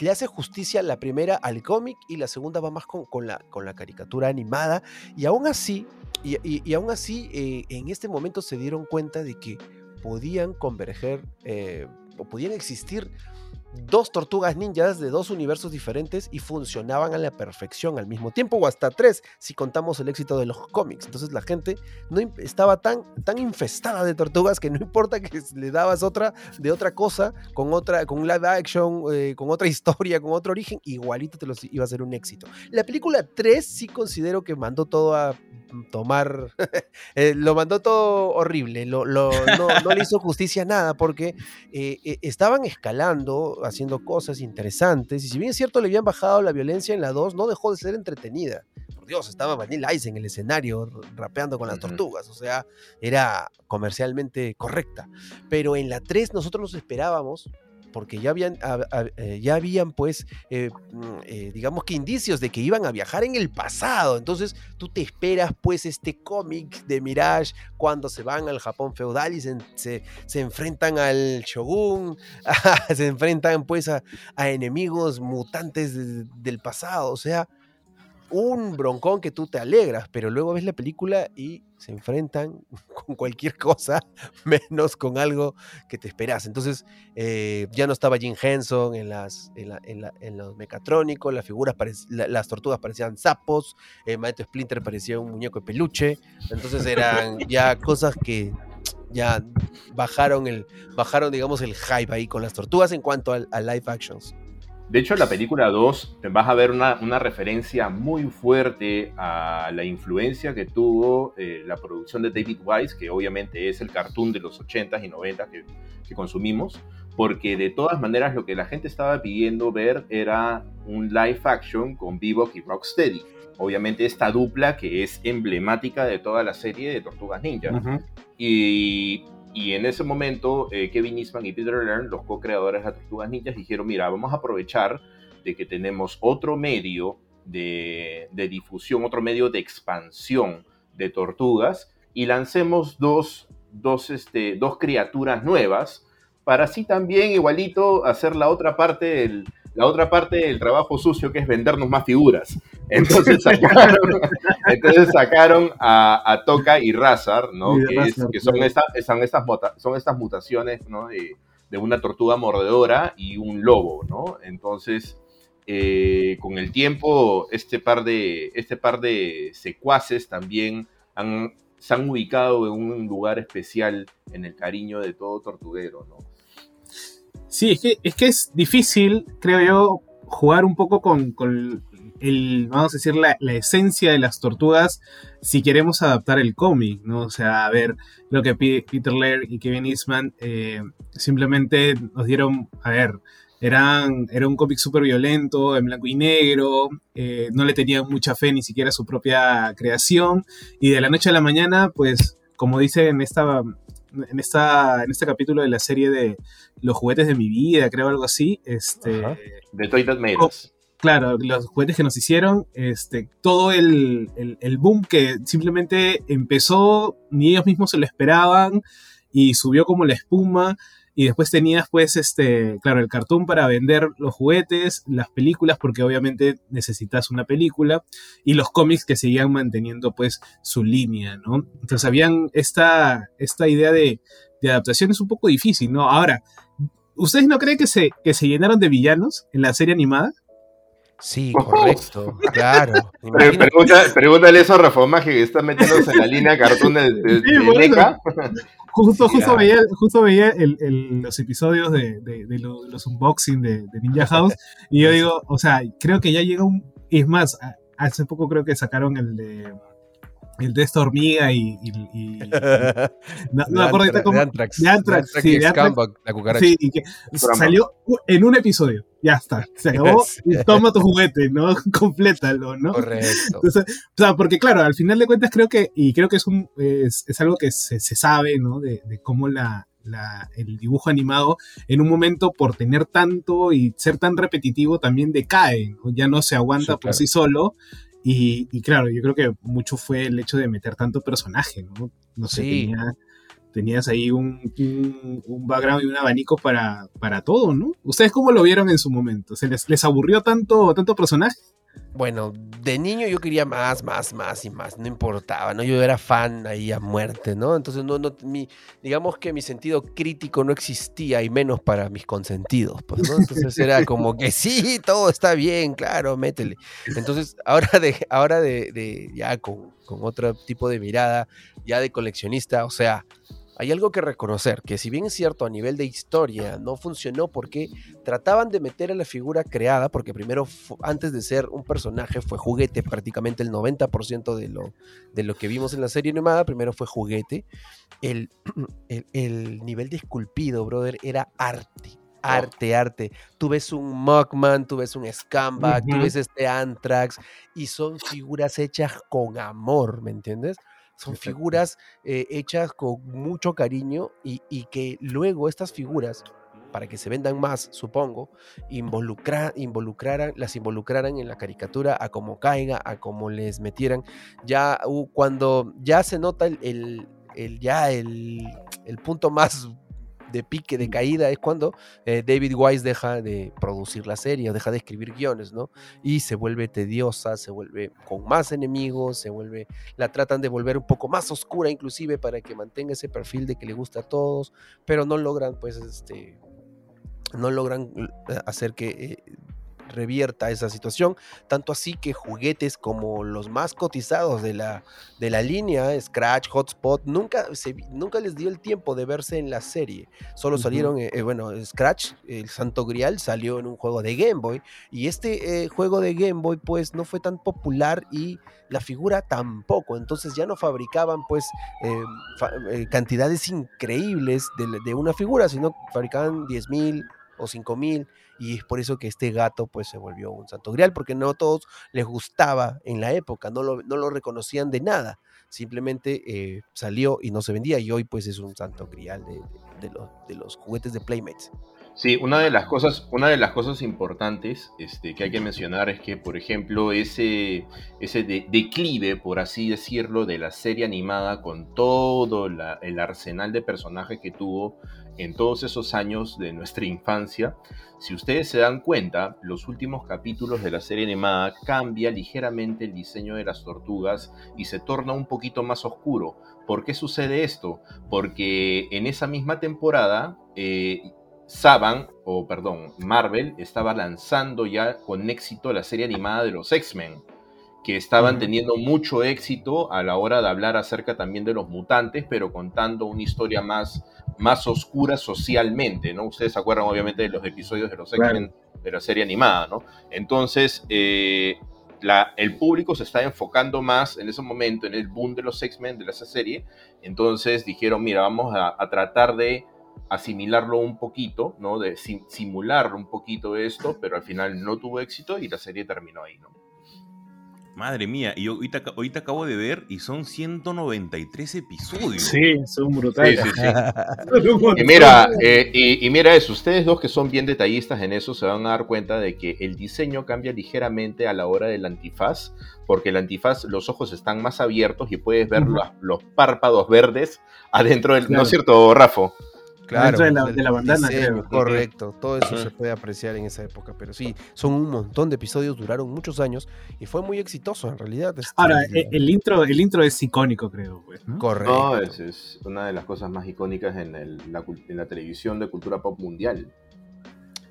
le hace justicia la primera al cómic y la segunda va más con, la, caricatura animada. Y aún así, y, aún así eh, en este momento se dieron cuenta de que podían converger eh, o podían existir dos tortugas ninjas de dos universos diferentes y funcionaban a la perfección al mismo tiempo, o hasta tres, si contamos el éxito de los cómics. Entonces la gente no estaba tan, tan infestada de tortugas que no importa que le dabas otra de otra cosa, con otra, con live action, eh, con otra historia, con otro origen, igualito te los iba a ser un éxito. La película 3 sí considero que mandó todo a tomar, eh, lo mandó todo horrible, lo, no, le hizo justicia a nada porque eh, estaban escalando, haciendo cosas interesantes y si bien es cierto le habían bajado la violencia en la 2, no dejó de ser entretenida. Por Dios, estaba Vanilla Ice en el escenario rapeando con las tortugas, o sea, era comercialmente correcta. Pero en la 3 nosotros nos esperábamos porque ya habían, eh, ya habían pues, eh, mm, eh, digamos que indicios de que iban a viajar en el pasado. Entonces tú te esperas pues este cómic de Mirage cuando se van al Japón feudal y se, se- enfrentan al shogun, se enfrentan pues a, enemigos mutantes de- del pasado. O sea, un broncón que tú te alegras, pero luego ves la película y se enfrentan con cualquier cosa menos con algo que te esperas. Entonces, eh, ya no estaba Jim Henson en, las, en, la- en la- en los mecatrónicos, las figuras, la- las tortugas parecían sapos, el Maestro Splinter parecía un muñeco de peluche, entonces eran ya cosas que ya bajaron el, bajaron digamos el hype ahí con las tortugas en cuanto a, live actions. De hecho, en la película 2 vas a ver una, una referencia muy fuerte a la influencia que tuvo eh, la producción de David Wise, que obviamente es el cartoon de los 80s y 90s que, que consumimos, porque de todas maneras lo que la gente estaba pidiendo ver era un live action con Bebop y Rocksteady. Obviamente esta dupla que es emblemática de toda la serie de Tortugas Ninja. Y, y en ese momento, eh, Kevin Eastman y Peter Laird, los co-creadores de Tortugas Ninjas, dijeron, mira, vamos a aprovechar de que tenemos otro medio de, de difusión, otro medio de expansión de tortugas y lancemos dos, dos, este, dos criaturas nuevas para así también igualito hacer la otra parte del, la otra parte del trabajo sucio que es vendernos más figuras. Entonces sacaron, entonces sacaron a, a Toka y Razar, ¿no? Y que, es- Razar, que son, esta- son, estas, son estas mutaciones ¿no? de, de una tortuga mordedora y un lobo, ¿no? Entonces, eh, con el tiempo, este par de, este par de secuaces también han, se han ubicado en un lugar especial en el cariño de todo tortuguero, ¿no? Sí, es que, es que es difícil, creo yo, jugar un poco con, el, vamos a decir, la, esencia de las tortugas si queremos adaptar el cómic, ¿no? O sea, a ver, lo que Peter Laird y Kevin Eastman eh, simplemente nos dieron, a ver, eran, era un cómic súper violento, en blanco y negro, eh, no le tenían mucha fe ni siquiera a su propia creación, y de la noche a la mañana, pues, como dice en esta... En, esta, en este capítulo de la serie de los juguetes de mi vida, creo algo así. Este, Ajá. De Toy That Made Oh, claro, los juguetes que nos hicieron, este, todo el, el- el boom que simplemente empezó, ni ellos mismos se lo esperaban y subió como la espuma. Y después tenías, pues, este, claro, el cartoon para vender los juguetes, las películas, porque obviamente necesitas una película, y los cómics que seguían manteniendo, pues, su línea, ¿no? Entonces, habían esta, esta idea de, de adaptación es un poco difícil, ¿no? Ahora, ¿ustedes no creen que se, que se llenaron de villanos en la serie animada? Sí, correcto, claro. Pregunta- pregúntale eso a Rafa Magia que está metiéndose en la línea cartoon de, de, Sí, de. NECA. Justo, Sí, justo ah. veía, justo veía el- el- los episodios de, de- de lo- los unboxing de, de Ninja House y yo digo, o sea, creo que ya llega un... Es más, hace poco creo que sacaron el de... El de esta hormiga y... y- y- no, no me acuerdo ahorita cómo... De Anthrax. de Anthrax, sí, y de Anthrax. Scumbag, la cucaracha. Sí, y que salió en un episodio. Ya está, se acabó. Sí. y toma tu juguete, ¿no? Complétalo, ¿no? Correcto. Entonces, o sea, porque claro, al final de cuentas creo que, y creo que es, un, es, es algo que se, se sabe, ¿no? De, de cómo la, la- el dibujo animado en un momento por tener tanto y ser tan repetitivo también decae, ¿no? ya no se aguanta Sí, por claro. sí solo. Y, y claro, yo creo que mucho fue el hecho de meter tanto personaje, ¿no? No sé, Sí. tenía- tenías ahí un, un, un background y un abanico para, para todo, ¿no? ¿Ustedes cómo lo vieron en su momento? ¿Se les, les aburrió tanto, tanto personaje? Bueno, de niño yo quería más, más, más y más, no importaba, ¿no? Yo era fan ahí a muerte, ¿no? Entonces, no, no, mi, digamos que mi sentido crítico no existía y menos para mis consentidos, pues, ¿no? Entonces era como que sí, todo está bien, claro, métele. Entonces, ahora de, ahora de, de ya con, con otro tipo de mirada, ya de coleccionista, o sea, hay algo que reconocer, que si bien es cierto a nivel de historia no funcionó porque trataban de meter a la figura creada, porque primero antes de ser un personaje fue juguete, prácticamente el 90% de lo, de lo que vimos en la serie animada, primero fue juguete, el, el, nivel de esculpido, brother, era arte. Arte, arte. Tú ves un Mockman, tú ves un Scambag, tú ves este Anthrax, y son figuras hechas con amor, ¿me entiendes? Son figuras eh, hechas con mucho cariño y, que luego estas figuras, para que se vendan más, supongo, involucra, involucraran, las involucraran en la caricatura a como caiga, a como les metieran. Ya cuando ya se nota el, el, ya el, el punto más de pique, de caída, es cuando eh, David Wise deja de producir la serie, deja de escribir guiones, ¿no? Y se vuelve tediosa, se vuelve con más enemigos, se vuelve, la tratan de volver un poco más oscura inclusive para que mantenga ese perfil de que le gusta a todos, pero no logran, pues, este, no logran eh, hacer que eh, revierta esa situación, tanto así que juguetes como los más cotizados de la, de la línea, Scratch, Hotspot, nunca, se, nunca les dio el tiempo de verse en la serie, solo salieron, eh, eh, bueno, Scratch, el Santo Grial, salió en un juego de Game Boy, y este eh, juego de Game Boy pues no fue tan popular y la figura tampoco, entonces ya no fabricaban pues cantidades increíbles de, de, una figura, sino fabricaban 10.000 o 5.000 y es por eso que este gato pues se volvió un santo grial, porque no a todos les gustaba en la época, no lo, no lo reconocían de nada, simplemente eh, salió y no se vendía y hoy pues es un santo grial de, los, de los juguetes de Playmates. Sí, una de las cosas, una de las cosas importantes este, que hay que mencionar es que, por ejemplo, ese, ese declive, por así decirlo, de la serie animada con todo el arsenal de personajes que tuvo en todos esos años de nuestra infancia, si ustedes se dan cuenta, los últimos capítulos de la serie animada cambia ligeramente el diseño de las tortugas y se torna un poquito más oscuro. ¿Por qué sucede esto? Porque en esa misma temporada eh, Saban, o perdón, Marvel estaba lanzando ya con éxito la serie animada de los X-Men, que estaban teniendo mucho éxito a la hora de hablar acerca también de los mutantes, pero contando una historia más, más oscura socialmente, ¿no? Ustedes se acuerdan obviamente de los episodios de los X-Men de la serie animada, ¿no? Entonces, eh, la, el público se está enfocando más en ese momento en el boom de los X-Men de esa serie, entonces dijeron, mira, vamos a tratar de asimilarlo un poquito, ¿no? De simular un poquito esto, pero al final no tuvo éxito y la serie terminó ahí, ¿no? Madre mía, y ahorita, ahorita acabo de ver y son 193 episodios. Sí, son brutales. Sí, sí, y, mira, eh, y, mira eso, ustedes dos que son bien detallistas en eso se van a dar cuenta de que el diseño cambia ligeramente a la hora del antifaz, porque el antifaz, los ojos están más abiertos y puedes ver los, párpados verdes adentro del... ¿No es cierto, Rafa? Claro, de la, bandana, Correcto, todo eso se puede apreciar en esa época, pero sí, son un montón de episodios, duraron muchos años y fue muy exitoso en realidad. Este, Ahora, e, el, intro, el intro es icónico, creo. Pues, Correcto. es, una de las cosas más icónicas en, la, en la televisión de cultura pop mundial.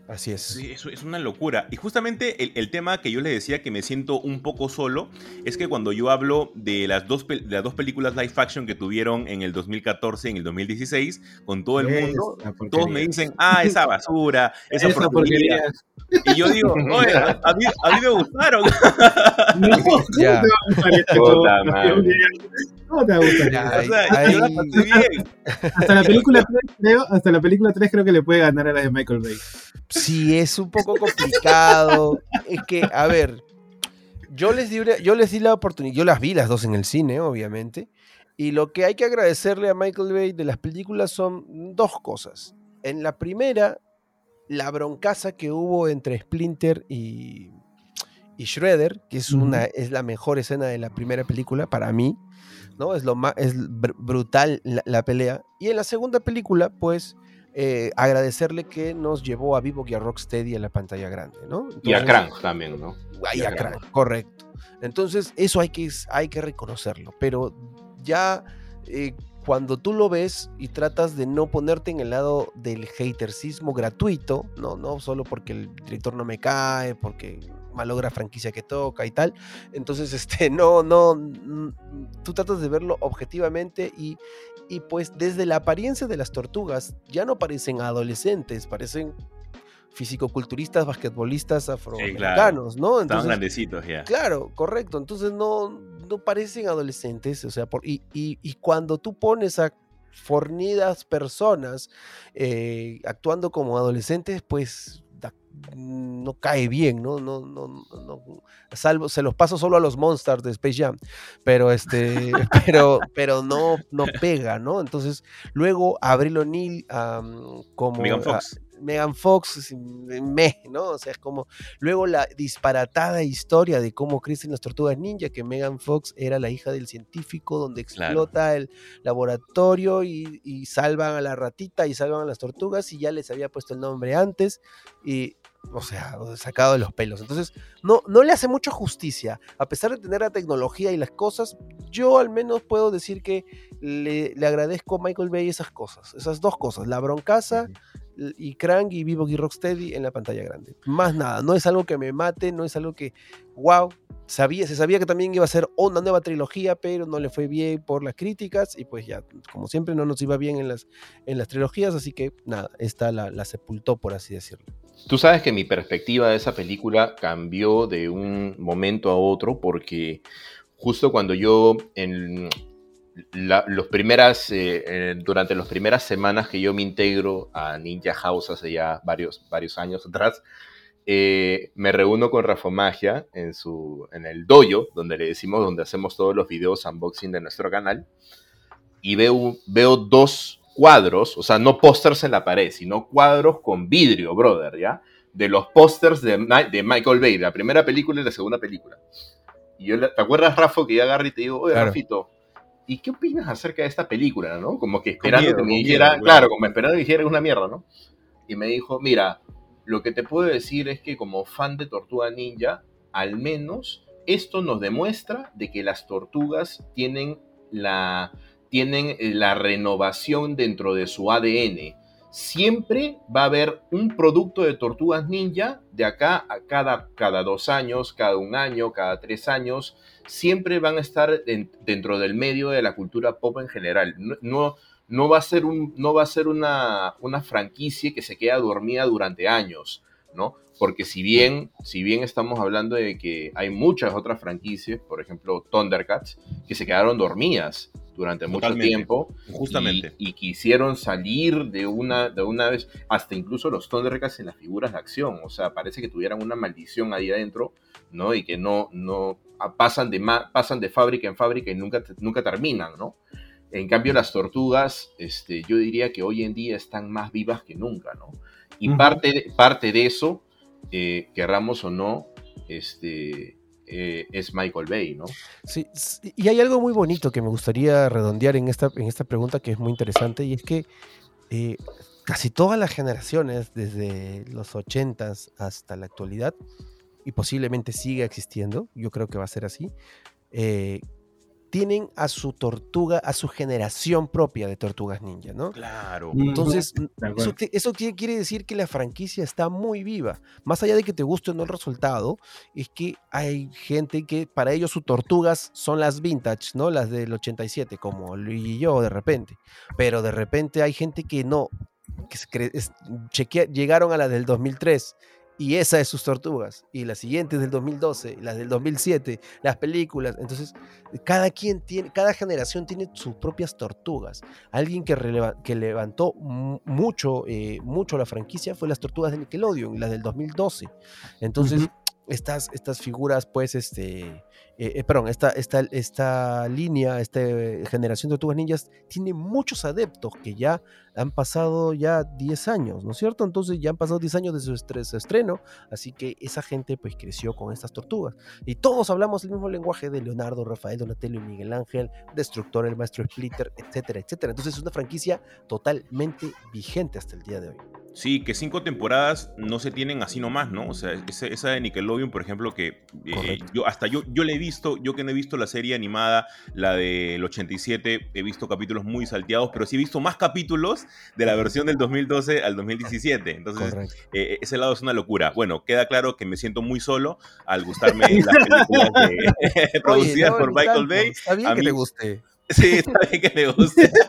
Así es. Sí, eso es una locura. Y justamente el, tema que yo les decía que me siento un poco solo es que cuando yo hablo de las dos, las dos películas live action que tuvieron en el 2014 y en el 2016 con todo el mundo, todos me dicen, ah, esa basura, esa, porquería. Y yo digo, no, a, mí, a mí me gustaron. No, ya. ¿Cómo te va a gustar? o sea, yo la pasé bien. Hasta la película 3 creo, hasta la película 3 creo que le puede ganar a la de Michael Bay. Sí, es un poco complicado. es que, a ver, yo les, di, yo les di la oportunidad, yo las vi las dos en el cine, obviamente, y lo que hay que agradecerle a Michael Bay de las películas son dos cosas. En la primera, la broncaza que hubo entre Splinter y, y Shredder, que es, una, es la mejor escena de la primera película para mí, ¿no? Es, lo más, es brutal la, la pelea. Y en la segunda película, pues eh, agradecerle que nos llevó a Vivo y a Rocksteady a la pantalla grande, ¿no? y a Crank también, ¿no? Y a, Crank, correcto. Entonces, eso hay que, hay que reconocerlo, pero ya eh, cuando tú lo ves y tratas de no ponerte en el lado del hatersismo gratuito, no, no solo porque el director no me cae, porque malogra franquicia que toca y tal. Entonces, este, no, no, tú tratas de verlo objetivamente y, y pues desde la apariencia de las tortugas ya no parecen adolescentes, parecen fisicoculturistas, basquetbolistas afroamericanos, ¿no? Entonces, grandecitos ya. Claro, correcto. Entonces no, no parecen adolescentes, o sea, por, y, y, y cuando tú pones a fornidas personas eh, actuando como adolescentes, pues no cae bien, ¿no? No, no, no, salvo, se los paso solo a los Monsters de Space Jam, pero este, pero, pero no, no pega, ¿no? Entonces, luego Abril O'Neill como Megan Fox. Megan Fox, me, ¿no? O sea, es como. Luego la disparatada historia de cómo crecen las tortugas ninja, que Megan Fox era la hija del científico, donde explota el laboratorio y, y, salvan a la ratita y salvan a las tortugas, y ya les había puesto el nombre antes, y. O sea, sacado de los pelos. Entonces, no, no le hace mucha justicia. A pesar de tener la tecnología y las cosas, yo al menos puedo decir que le, le agradezco a Michael Bay esas cosas, esas dos cosas, la broncaza y Krang y Vivo y Rocksteady en la pantalla grande. Más nada, no es algo que me mate, no es algo que, wow, sabía, se sabía que también iba a ser una nueva trilogía, pero no le fue bien por las críticas y pues ya, como siempre, no nos iba bien en las, en las trilogías, así que nada, esta la, la sepultó, por así decirlo. Tú sabes que mi perspectiva de esa película cambió de un momento a otro porque justo cuando yo en, los primeras, eh, eh, durante las primeras semanas que yo me integro a Ninja House hace ya varios, varios años atrás, eh, me reúno con Rafomagia en, su, en el dojo, donde le decimos, donde hacemos todos los videos unboxing de nuestro canal, y veo, veo dos cuadros, o sea, no pósters en la pared, sino cuadros con vidrio, brother, ¿ya? De los pósters de, de Michael Bay, de la primera película y la segunda película. Y yo, ¿te acuerdas, Rafa, que yo agarré y te digo, oye, Rafito, ¿y qué opinas acerca de esta película, no? Como que esperando que me dijera, claro, como esperando que me dijera una mierda, ¿no? Y me dijo, mira, lo que te puedo decir es que como fan de Tortuga Ninja, al menos esto nos demuestra de que las tortugas tienen la, tienen la renovación dentro de su ADN. Siempre va a haber un producto de tortugas ninja de acá a cada, cada dos años, cada un año, cada tres años siempre van a estar dentro del medio de la cultura pop en general. No, no, va a ser, un, no va a ser una, una, franquicia que se queda dormida durante años, ¿no? Porque si bien, si bien estamos hablando de que hay muchas otras franquicias, por ejemplo Thundercats, que se quedaron dormidas durante mucho tiempo. Justamente. Y, quisieron salir de una, de una vez, hasta incluso los Thundercats en las figuras de acción. O sea, parece que tuvieran una maldición ahí adentro, ¿no? Y que no, no, pasan de, pasan de fábrica en fábrica y nunca, nunca terminan, ¿no? En cambio, las tortugas, este, yo diría que hoy en día están más vivas que nunca, ¿no? Y parte, de, parte de eso, eh, querramos o no, este, eh, es Michael Bay, ¿no? Sí, y hay algo muy bonito que me gustaría redondear en esta, en esta pregunta que es muy interesante, y es que eh, casi todas las generaciones, desde los 80s hasta la actualidad, y posiblemente siga existiendo, yo creo que va a ser así, eh, tienen a su tortuga, a su generación propia de tortugas ninja, ¿no? Claro. Entonces, eso, eso, quiere decir que la franquicia está muy viva. Más allá de que te guste o no el resultado, es que hay gente que para ellos sus tortugas son las vintage, ¿no? Las del 87, como Luigi y yo de repente. Pero de repente hay gente que no, que se llegaron a la del 2003 y esa es sus tortugas. Y las siguientes del 2012, las del 2007, las películas. Entonces, cada quien tiene, cada generación tiene sus propias tortugas. Alguien que, que levantó mucho, eh, mucho la franquicia fue las tortugas de Nickelodeon, las del 2012. Entonces, estas, estas figuras, pues, este, eh, eh, perdón, esta, esta, esta línea, esta generación de tortugas ninjas tiene muchos adeptos que ya han pasado ya 10 años, ¿no es cierto? Entonces ya han pasado 10 años de su, estreno, así que esa gente pues creció con estas tortugas. Y todos hablamos el mismo lenguaje de Leonardo, Rafael, Donatello y Miguel Ángel, Destructor, el maestro Splitter, etcétera, etcétera. Entonces es una franquicia totalmente vigente hasta el día de hoy. Sí, que cinco temporadas no se tienen así nomás, ¿no? O sea, esa, esa de Nickelodeon, por ejemplo, que eh, yo hasta yo, yo le he visto, yo que no he visto la serie animada, la del 87, he visto capítulos muy salteados, pero sí he visto más capítulos de la versión del 2012 al 2017. Entonces, eh, ese lado es una locura. Bueno, queda claro que me siento muy solo al gustarme las películas de- producidas Oye, no, por Michael tanto. Bay. Está bien A que mí- te guste. Sí, está bien que me guste.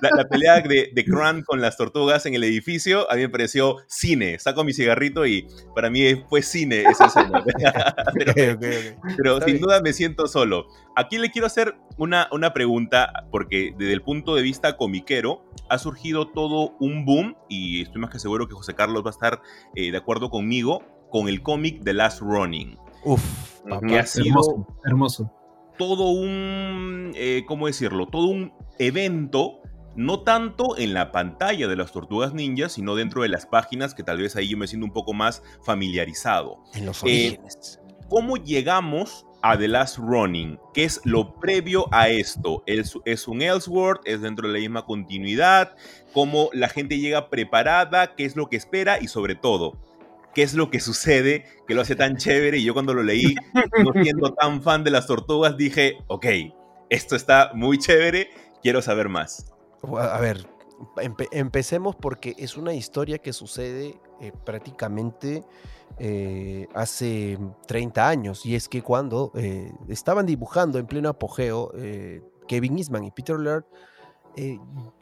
La, la pelea de, de con las tortugas en el edificio a mí me pareció cine. Saco mi cigarrito y para mí fue cine esa escena. Pero, Ok, ok, ok. pero sin bien. duda me siento solo. Aquí le quiero hacer una, una pregunta, porque desde el punto de vista comiquero ha surgido todo un boom, y estoy más que seguro que José Carlos va a estar eh, de acuerdo conmigo, con el cómic The Last Running. Uf, Que papá. ha sido Hermoso, hermoso. Todo un, eh, ¿cómo decirlo? Todo un evento, no tanto en la pantalla de las tortugas ninjas, sino dentro de las páginas, que tal vez ahí yo me siento un poco más familiarizado. En los Eh, orígenes. ¿Cómo llegamos a The Last Running? ¿Qué es lo previo a esto? ¿Es, es un Elseworld? ¿Es dentro de la misma continuidad? ¿Cómo la gente llega preparada? ¿Qué es lo que espera? Y sobre todo, ¿qué es lo que sucede que lo hace tan chévere? Y yo cuando lo leí, no siendo tan fan de las tortugas, dije, ok, esto está muy chévere, quiero saber más. A ver, empe- empecemos porque es una historia que sucede eh, prácticamente eh, hace 30 años. Y es que cuando eh, estaban dibujando en pleno apogeo, Kevin Eastman y Peter Laird eh,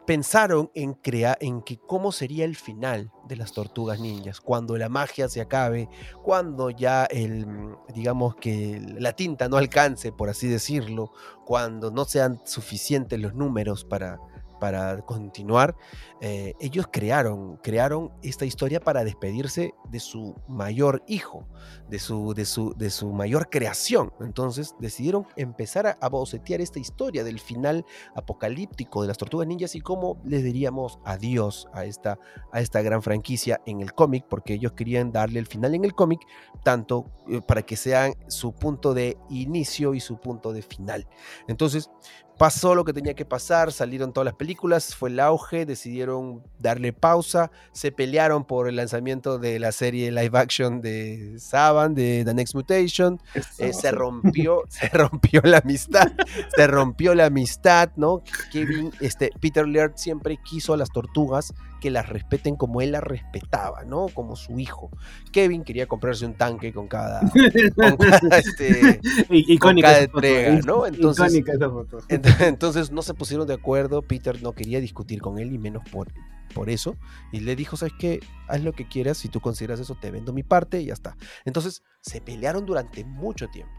pensaron en crear, en que cómo sería el final de las tortugas ninjas, cuando la magia se acabe, cuando ya el, digamos que la tinta no alcance, por así decirlo, cuando no sean suficientes los números para, para continuar, eh, ellos crearon, crearon esta historia para despedirse de su mayor hijo, de su, de su, de su mayor creación. Entonces decidieron empezar a, a bocetear esta historia del final apocalíptico de las tortugas ninjas y cómo les diríamos adiós a esta, a esta gran franquicia en el cómic, porque ellos querían darle el final en el cómic, tanto eh, para que sean su punto de inicio y su punto de final. Entonces, pasó lo que tenía que pasar, salieron todas las películas, fue el auge, decidieron darle pausa, se pelearon por el lanzamiento de la serie live action de Saban, de The Next Mutation, eh, se rompió, se rompió la amistad, se rompió la amistad, ¿no? Kevin, este, Peter Laird siempre quiso a las tortugas que las respeten como él las respetaba, ¿no? Como su hijo. Kevin quería comprarse un tanque con cada, con cada, este, I- Icónica cada foto, entrega, ¿no? Entonces- icónica esa foto. Ent- Entonces no se pusieron de acuerdo, Peter no quería discutir con él y menos por, por eso. Y le dijo, ¿sabes qué? Haz lo que quieras, si tú consideras eso, te vendo mi parte y ya está. Entonces se pelearon durante mucho tiempo,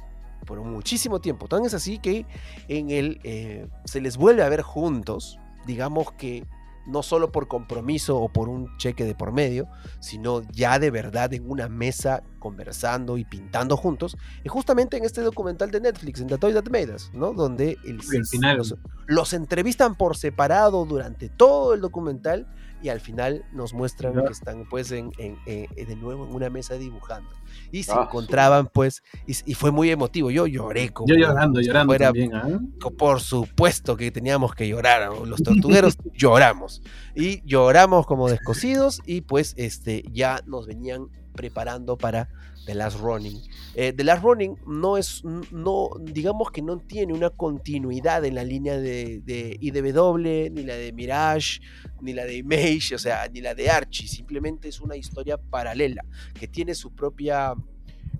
por muchísimo tiempo. Tan es así que en el, eh, se les vuelve a ver juntos, digamos que no solo por compromiso o por un cheque de por medio, sino ya de verdad en una mesa conversando y pintando juntos, y justamente en este documental de Netflix, en The Toy That Made Us, ¿no? Donde el, El final. los, los entrevistan por separado durante todo el documental y al final nos muestran que están pues en, en- en- de nuevo en una mesa dibujando. Y se Ah, encontraban pues, y, y fue muy emotivo, yo lloré como... Yo llorando, llorando fuera- también. ¿ah? por supuesto que teníamos que llorar, los tortugueros lloramos y lloramos como descosidos y pues este ya nos venían preparando para The Last Running. Eh, The Last Running no es, no, digamos que no tiene una continuidad en la línea de, de IDW, ni la de Mirage, ni la de Image, o sea, ni la de Archie, simplemente es una historia paralela que tiene su propia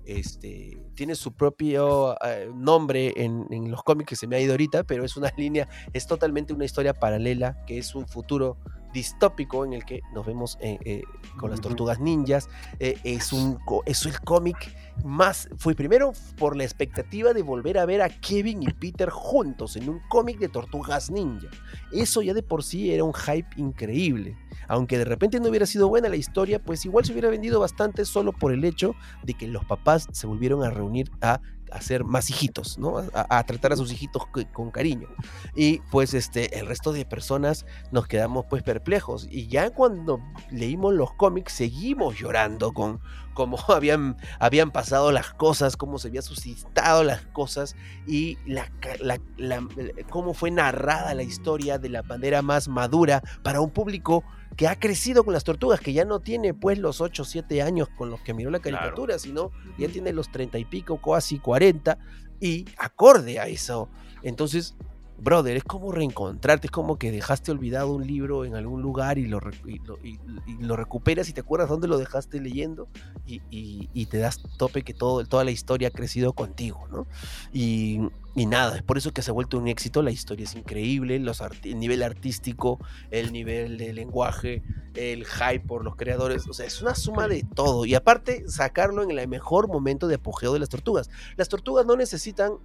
este, tiene su propio eh, nombre en, en los cómics que se me ha ido ahorita, pero es una línea, es totalmente una historia paralela, que es un futuro distópico en el que nos vemos eh, eh, con las tortugas ninjas. eh, es, un, es el cómic más, fue primero por la expectativa de volver a ver a Kevin y Peter juntos en un cómic de tortugas ninja. Eso ya de por sí era un hype increíble. Aunque de repente no hubiera sido buena la historia, pues igual se hubiera vendido bastante solo por el hecho de que los papás se volvieron a reunir a hacer más hijitos, ¿no? A, tratar a sus hijitos co- con cariño. Y pues este, el resto de personas nos quedamos pues perplejos. Y ya cuando leímos los cómics, seguimos llorando con, cómo habían, habían pasado las cosas, cómo se habían suscitado las cosas y la, la, la, cómo fue narrada la historia de la manera más madura para un público que ha crecido con las tortugas, que ya no tiene pues los 8 o 7 años con los que miró la caricatura, claro. sino ya tiene los 30 y pico, casi 40, y acorde a eso. Entonces, brother, es como reencontrarte, es como que dejaste olvidado un libro en algún lugar y lo, recuperas y te acuerdas dónde lo dejaste leyendo y, te das tope que todo, toda la historia ha crecido contigo, ¿no? Y, nada, es por eso que se ha vuelto un éxito, la historia es increíble, el nivel artístico, el nivel de lenguaje, el hype por los creadores, o sea, es una suma de todo. Y aparte, sacarlo en el mejor momento de apogeo de las tortugas. Las tortugas no necesitan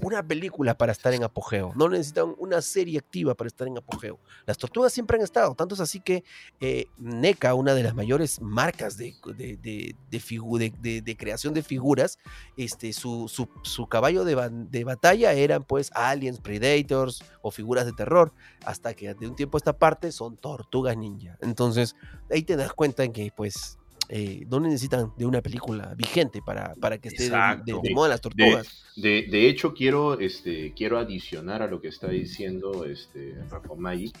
una película para estar en apogeo, no necesitan una serie activa para estar en apogeo. Las tortugas siempre han estado, tanto es así que eh, NECA, una de las mayores marcas de, de, de, de, creación de figuras, este, su, su, su caballo de, batalla eran pues aliens, predators o figuras de terror, hasta que de un tiempo a esta parte son tortugas ninja. Entonces ahí te das cuenta en que pues eh, no necesitan de una película vigente para, para que esté de, de, de, moda las tortugas. De, de, hecho, quiero, este, quiero adicionar a lo que está diciendo este, Rafa Maggi.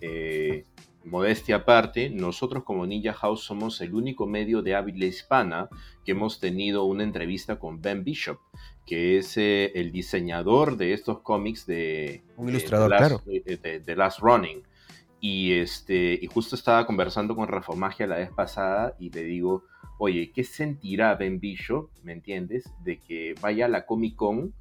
Eh, modestia aparte, nosotros como Ninja House somos el único medio de habla hispana que hemos tenido una entrevista con Ben Bishop, que es eh, el diseñador de estos cómics de... Un ilustrador, Last, claro. De, de Last Running. Y, este, y justo estaba conversando con Rafa Magia la vez pasada y le digo, oye, ¿qué sentirá Ben Bishop, me entiendes, de que vaya a la Comic Con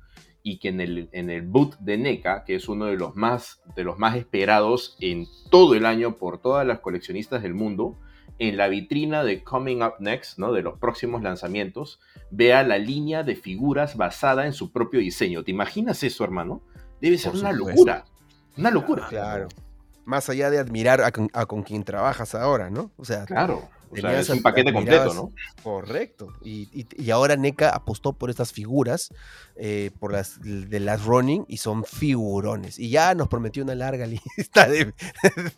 y que en el, en el boot de NECA, que es uno de los, más, de los más esperados en todo el año por todas las coleccionistas del mundo, en la vitrina de Coming Up Next, ¿no? de los próximos lanzamientos, vea la línea de figuras basada en su propio diseño. ¿Te imaginas eso, hermano? Debe ser una locura. Una locura. Claro más allá de admirar a con, a con, quien trabajas ahora, ¿no? O sea, claro. O sea, es un paquete completo, ¿no? Correcto. Y, y, y, ahora NECA apostó por estas figuras, eh, por las de las running, y son figurones. Y ya nos prometió una larga lista de,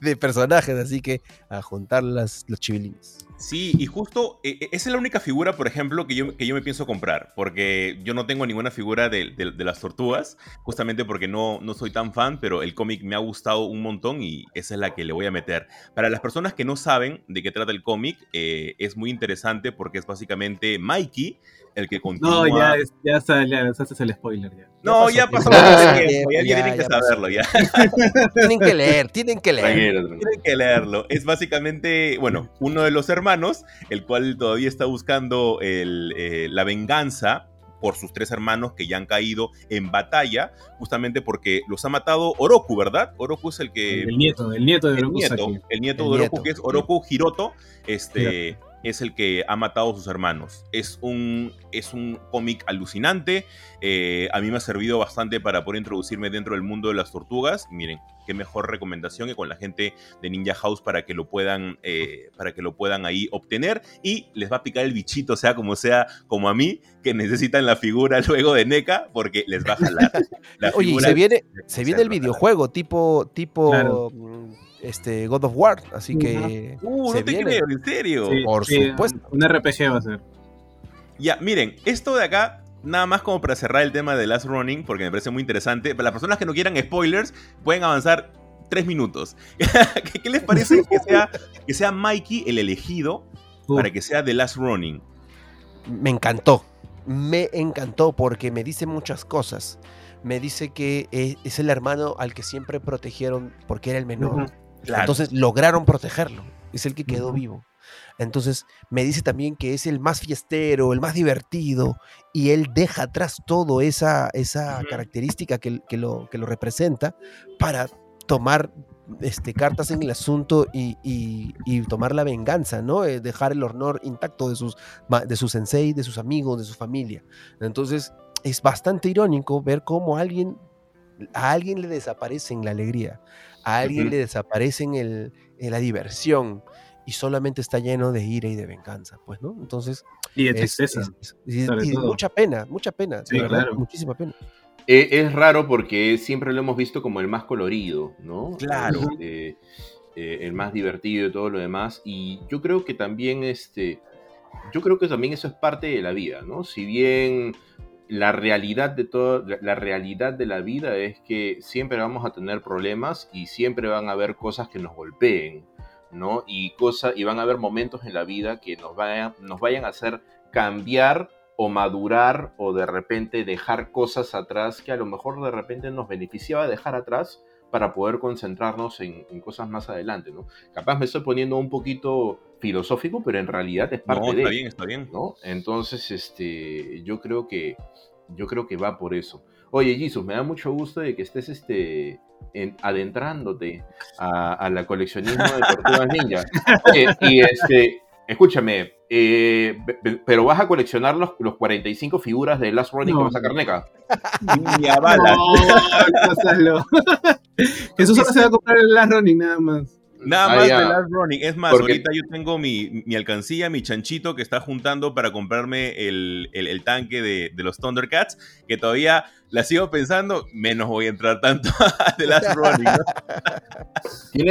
de personajes, así que a juntar las, los chivilines. Sí, y justo eh, esa es la única figura, por ejemplo, que yo, que yo me pienso comprar, porque yo no tengo ninguna figura de, de, de las tortugas, justamente porque no, no soy tan fan, pero el cómic me ha gustado un montón y esa es la que le voy a meter. Para las personas que no saben de qué trata el cómic, eh, es muy interesante porque es básicamente Mikey el que continúa. No, ya, es, ya, está, ya haces el spoiler. Ya. No, ya pasó. Ya, pasó tiempo, ya, ya, tienen que saberlo. Ya. tienen que leer, tienen que leer. Tranquilo, tranquilo. Tienen que leerlo. Es básicamente, bueno, uno de los hermanos, el cual todavía está buscando el, eh, la venganza por sus tres hermanos que ya han caído en batalla, justamente porque los ha matado Oroku, ¿verdad? Oroku es el que... El nieto, el nieto de Oroku. El nieto, el nieto el de Oroku, que es Oroku Hiroto, este... Hiroto es el que ha matado a sus hermanos. Es un, es un cómic alucinante. Eh, a mí me ha servido bastante para poder introducirme dentro del mundo de las tortugas. Y miren, qué mejor recomendación que con la gente de Ninja House para que lo puedan, eh, para que lo puedan ahí obtener. Y les va a picar el bichito, sea como sea, como a mí, que necesitan la figura luego de NECA, porque les va a jalar. La Oye, se viene, se viene el videojuego, tipo, tipo. Claro este God of War, así que uh, se no te viene. creo, en serio. Sí, Por sí, supuesto. Un RPG va a ser. Ya, miren, esto de acá nada más como para cerrar el tema de Last Running, porque me parece muy interesante. Para las personas que no quieran spoilers, pueden avanzar tres minutos. ¿Qué, ¿Qué, les parece que sea, que sea Mikey el elegido uh. para que sea The Last Running? Me encantó. Me encantó porque me dice muchas cosas. Me dice que es el hermano al que siempre protegieron porque era el menor. Uh -huh. Claro. Entonces lograron protegerlo. Es el que quedó uh -huh. vivo. Entonces me dice también que es el más fiestero, el más divertido, y él deja atrás todo esa, esa uh -huh. característica que, que, lo, que lo representa para tomar este, cartas en el asunto y, y, y, tomar la venganza, ¿no? Eh, dejar el honor intacto de sus, de su sensei, de sus amigos, de su familia. Entonces es bastante irónico ver cómo alguien, a alguien le desaparece en la alegría, a alguien uh -huh. le desaparece en, el, en la diversión y solamente está lleno de ira y de venganza, pues, ¿no? Entonces... Y de tristeza. Es, es, y, y mucha pena, mucha pena, sí, verdad, claro. muchísima pena. Eh, es raro porque siempre lo hemos visto como el más colorido, ¿no? Claro. Este, eh, el más divertido y todo lo demás. Y yo creo que también este, yo creo que también eso es parte de la vida, ¿no? Si bien la realidad de todo, la realidad de la vida es que siempre vamos a tener problemas y siempre van a haber cosas que nos golpeen, ¿no? Y, cosas, y van a haber momentos en la vida que nos vayan, nos vayan a hacer cambiar o madurar o de repente dejar cosas atrás que a lo mejor de repente nos beneficiaba dejar atrás para poder concentrarnos en, cosas más adelante, ¿no? Capaz me estoy poniendo un poquito filosófico, pero en realidad es parte no, está bien, está bien. ¿no? Entonces, este, yo creo que, yo creo que va por eso. Oye, Jesus, me da mucho gusto de que estés este, adentrándote a, la coleccionismo de tortugas ninja. y este, escúchame, eh, pero vas a coleccionar los, los 45 figuras de Last Running no. que vas a sacar NECA. Ni a balas. No, Eso solo se va a comprar el Last Running nada más. Nada más de Last Running. Es más, Porque... ahorita yo tengo mi, mi, alcancía, mi chanchito que está juntando para comprarme el, el, el tanque de, de, los Thundercats, que todavía la sigo pensando, menos voy a entrar tanto a The Last Running.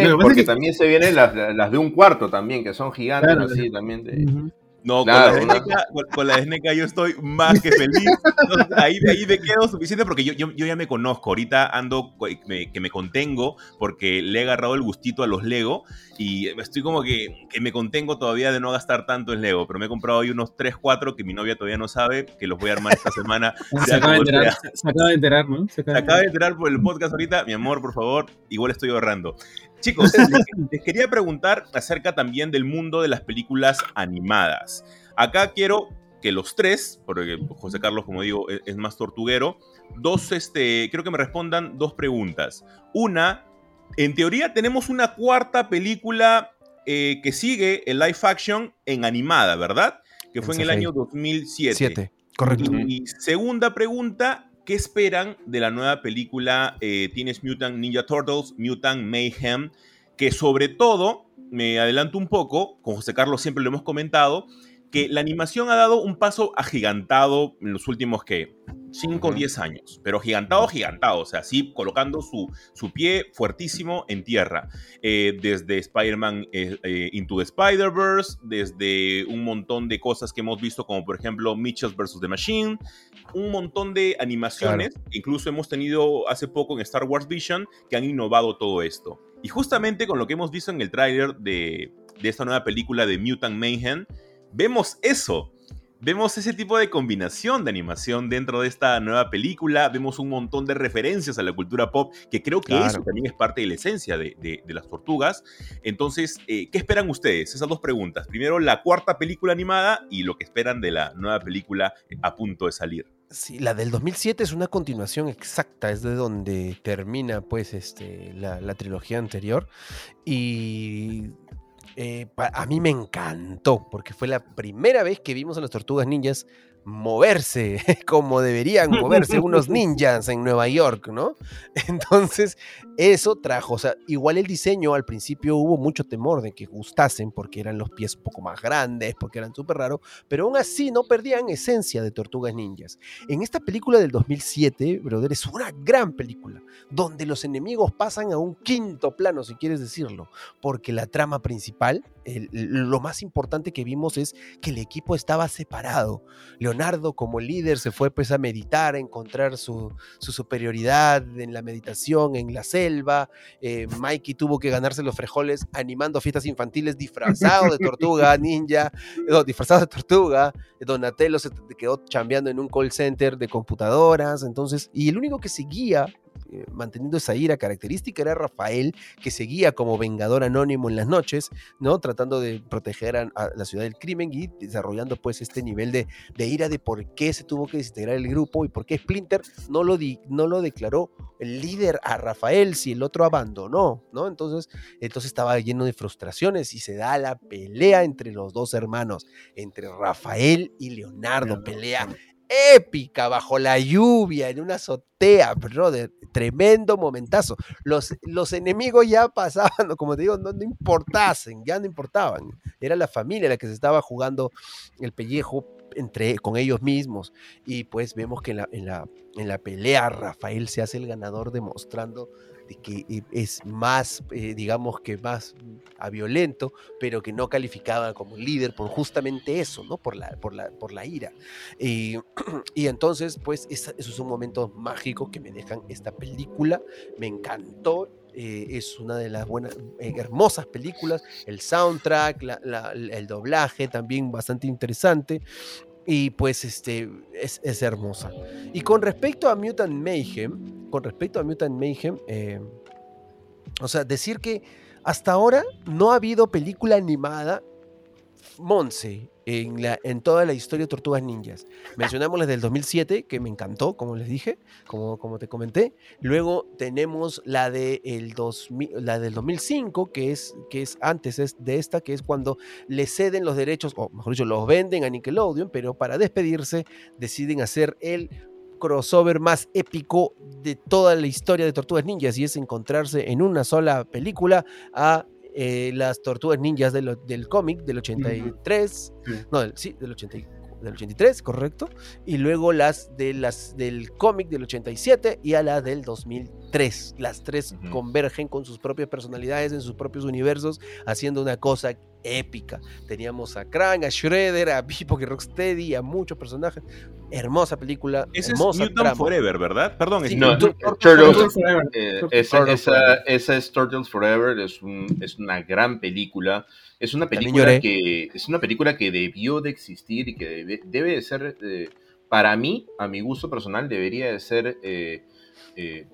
¿no? Porque que... también se vienen las, las, de un cuarto también, que son gigantes, claro, así también. De... Uh -huh. No, claro, con, la SNK, con, con, la SNK yo estoy más que feliz. Entonces, ahí, ahí me quedo suficiente porque yo, yo, yo, ya me conozco. Ahorita ando me, que me contengo porque le he agarrado el gustito a los Lego y estoy como que, que, me contengo todavía de no gastar tanto en Lego. Pero me he comprado hoy unos 3, 4 que mi novia todavía no sabe, que los voy a armar esta semana. se, acaba de enterar, se, acaba de enterar, ¿no? Se acaba, se acaba de enterar por el podcast ahorita. Mi amor, por favor, igual estoy ahorrando. Chicos, les, quería preguntar acerca también del mundo de las películas animadas. Acá quiero que los tres, porque José Carlos, como digo, es, es más tortuguero, dos, este, quiero que me respondan dos preguntas. Una, en teoría tenemos una cuarta película eh, que sigue el live action en animada, ¿verdad? Que fue en el año 2007. Siete, correcto. Y, y segunda pregunta, ¿qué esperan de la nueva película eh, Teenage Mutant Ninja Turtles, Mutant Mayhem? Que sobre todo, me adelanto un poco, con José Carlos siempre lo hemos comentado, que la animación ha dado un paso agigantado en los últimos, que 5 o 10 años, pero gigantado, gigantado, o sea, así colocando su, su pie fuertísimo en tierra, eh, desde Spider-Man eh, eh, Into the Spider-Verse, desde un montón de cosas que hemos visto, como por ejemplo Mitchell vs. The Machine, un montón de animaciones, claro. incluso hemos tenido hace poco en Star Wars Vision, que han innovado todo esto. Y justamente con lo que hemos visto en el tráiler de, de esta nueva película de Mutant Mayhem, vemos eso. Vemos ese tipo de combinación de animación dentro de esta nueva película. Vemos un montón de referencias a la cultura pop, que creo que claro. eso también es parte de la esencia de, de, de las tortugas. Entonces, eh, ¿qué esperan ustedes? Esas dos preguntas. Primero, la cuarta película animada y lo que esperan de la nueva película a punto de salir. Sí, la del 2007 es una continuación exacta, es de donde termina pues este, la, trilogía anterior. Y eh, a mí me encantó, porque fue la primera vez que vimos a las tortugas ninjas moverse como deberían moverse unos ninjas en Nueva York, ¿no? Entonces, eso trajo, o sea, igual el diseño al principio hubo mucho temor de que gustasen porque eran los pies un poco más grandes, porque eran súper raros, pero aún así no perdían esencia de Tortugas Ninjas. En esta película del 2007, brother, es una gran película, donde los enemigos pasan a un quinto plano, si quieres decirlo, porque la trama principal, el, lo más importante que vimos es que el equipo estaba separado. Leonardo como líder se fue pues a meditar, a encontrar su, su superioridad en la meditación, en la selva. Eh, Mikey tuvo que ganarse los frejoles animando fiestas infantiles disfrazado de tortuga ninja, no, disfrazado de tortuga. Donatello se quedó chambeando en un call center de computadoras. Entonces, y el único que seguía eh, manteniendo esa ira característica era Rafael, que seguía como vengador anónimo en las noches, ¿no? Tratando de proteger a, a la ciudad del crimen y desarrollando pues este nivel de, de, ira de por qué se tuvo que desintegrar el grupo y por qué Splinter no lo, di, no lo declaró el líder a Rafael si el otro abandonó, ¿no? Entonces, entonces estaba lleno de frustraciones y se da la pelea entre los dos hermanos, entre Rafael y Leonardo, pelea épica bajo la lluvia en una azotea, brother, tremendo momentazo. Los, los enemigos ya pasaban, como te digo, no, no, importasen, ya no importaban. Era la familia la que se estaba jugando el pellejo entre, con ellos mismos. Y pues vemos que en la, en, la, en la pelea Rafael se hace el ganador demostrando de que eh, es más, eh, digamos que más a violento, pero que no calificaba como líder por justamente eso, ¿no? Por la, por la, por la ira. y entonces, pues, esos son momentos mágicos que me dejan esta película. Me encantó, eh, es una de las buenas, hermosas películas. El soundtrack, el doblaje también bastante interesante. Y pues este es, hermosa. Y con respecto a Mutant Mayhem, con respecto a Mutant Mayhem, eh, o sea, decir que hasta ahora no ha habido película animada Monse en, toda la historia de Tortugas Ninjas. Mencionamos la del 2007, que me encantó, como les dije, como, como te comenté. Luego tenemos la, de el 2000, la del 2005, que es, que es antes de esta, que es cuando le ceden los derechos, o mejor dicho, los venden a Nickelodeon, pero para despedirse deciden hacer el crossover más épico de toda la historia de Tortugas Ninjas y es encontrarse en una sola película a eh, las tortugas ninjas del cómic del 83, no, sí, del, 80, del 83, correcto, y luego las, de, las del cómic del 87 y a la del 2003. Las tres convergen con sus propias personalidades en sus propios universos, haciendo una cosa épica. Teníamos a Krang, a Shredder, a y Rocksteady, a muchos personajes. Hermosa película. Ese hermosa es Mutant Forever, ¿verdad? Perdón, es no, Turtles, Forever. Eh, esa, esa, es Turtles Forever, es, un, es una gran película. Es una película que es una película que debió de existir y que debe, debe de ser, eh, para mí, a mi gusto personal, debería de ser eh,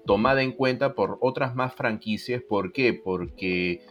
tomada en cuenta por otras más franquicias. ¿Por qué? Porque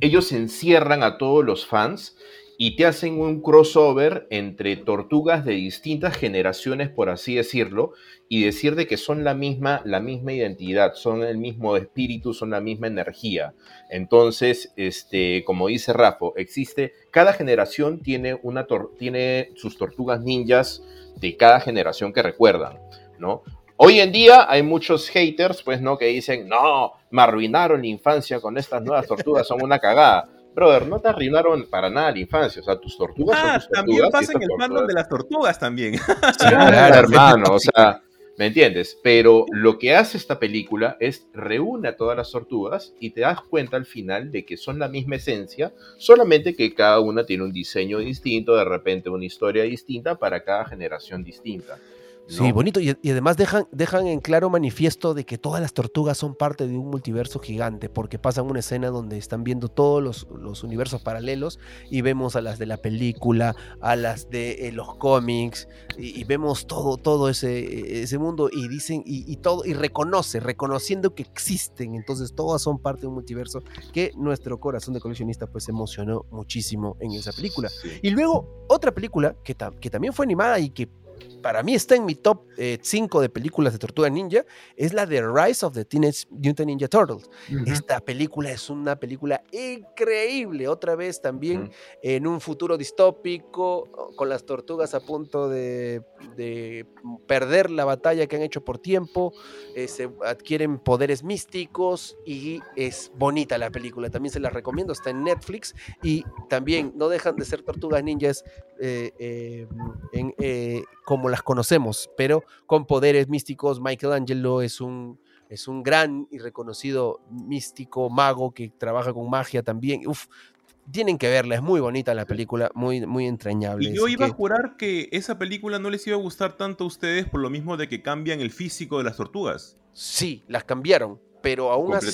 ellos encierran a todos los fans y te hacen un crossover entre tortugas de distintas generaciones, por así decirlo, y decir de que son la misma, la misma identidad, son el mismo espíritu, son la misma energía. Entonces, este, como dice Rafa, existe, cada generación tiene, una tiene sus tortugas ninjas de cada generación que recuerdan, ¿no? Hoy en día hay muchos haters, pues, ¿no? Que dicen, no, me arruinaron la infancia con estas nuevas tortugas, son una cagada. Brother, no te arruinaron para nada la infancia, o sea, tus tortugas son ah, tus también pasa en el fandom de las tortugas también. claro, hermano, o sea, ¿me entiendes? Pero lo que hace esta película es reúne a todas las tortugas y te das cuenta al final de que son la misma esencia, solamente que cada una tiene un diseño distinto, de repente una historia distinta para cada generación distinta. Sí, bonito. Y, además dejan, dejan en claro manifiesto de que todas las tortugas son parte de un multiverso gigante, porque pasan una escena donde están viendo todos los, universos paralelos y vemos a las de la película, a las de eh, los cómics, y, vemos todo, todo ese, ese mundo y dicen, y, todo, y reconoce, reconociendo que existen. Entonces todas son parte de un multiverso que nuestro corazón de coleccionista pues emocionó muchísimo en esa película. Y luego otra película que, que también fue animada y que para mí está en mi top 5 eh, de películas de Tortuga Ninja, es la de Rise of the Teenage Mutant Ninja Turtles. Esta película es una película increíble, otra vez también en un futuro distópico, con las tortugas a punto de, perder la batalla que han hecho por tiempo, eh, se adquieren poderes místicos y es bonita la película, también se la recomiendo, está en Netflix. Y también no dejan de ser tortugas ninjas eh, en, como las conocemos, pero con poderes místicos. Michelangelo es un, es un gran y reconocido místico mago que trabaja con magia también. Uf, tienen que verla, es muy bonita la película, muy, muy entrañable. Y yo iba a jurar que esa película no les iba a gustar tanto a ustedes por lo mismo de que cambian el físico de las tortugas. Sí, las cambiaron, pero aún así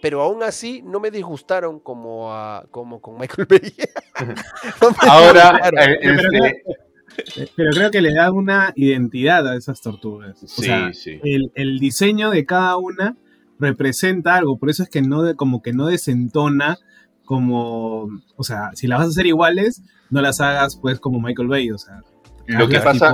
pero aún así no me disgustaron como, como con Michael Bay. Ahora, eh, este, pero creo que le da una identidad a esas tortugas. Sí, sí. El, diseño de cada una representa algo, por eso es que no como que no desentona como, o sea, si las vas a hacer iguales, no las hagas pues como Michael Bay, o sea. Lo que pasa,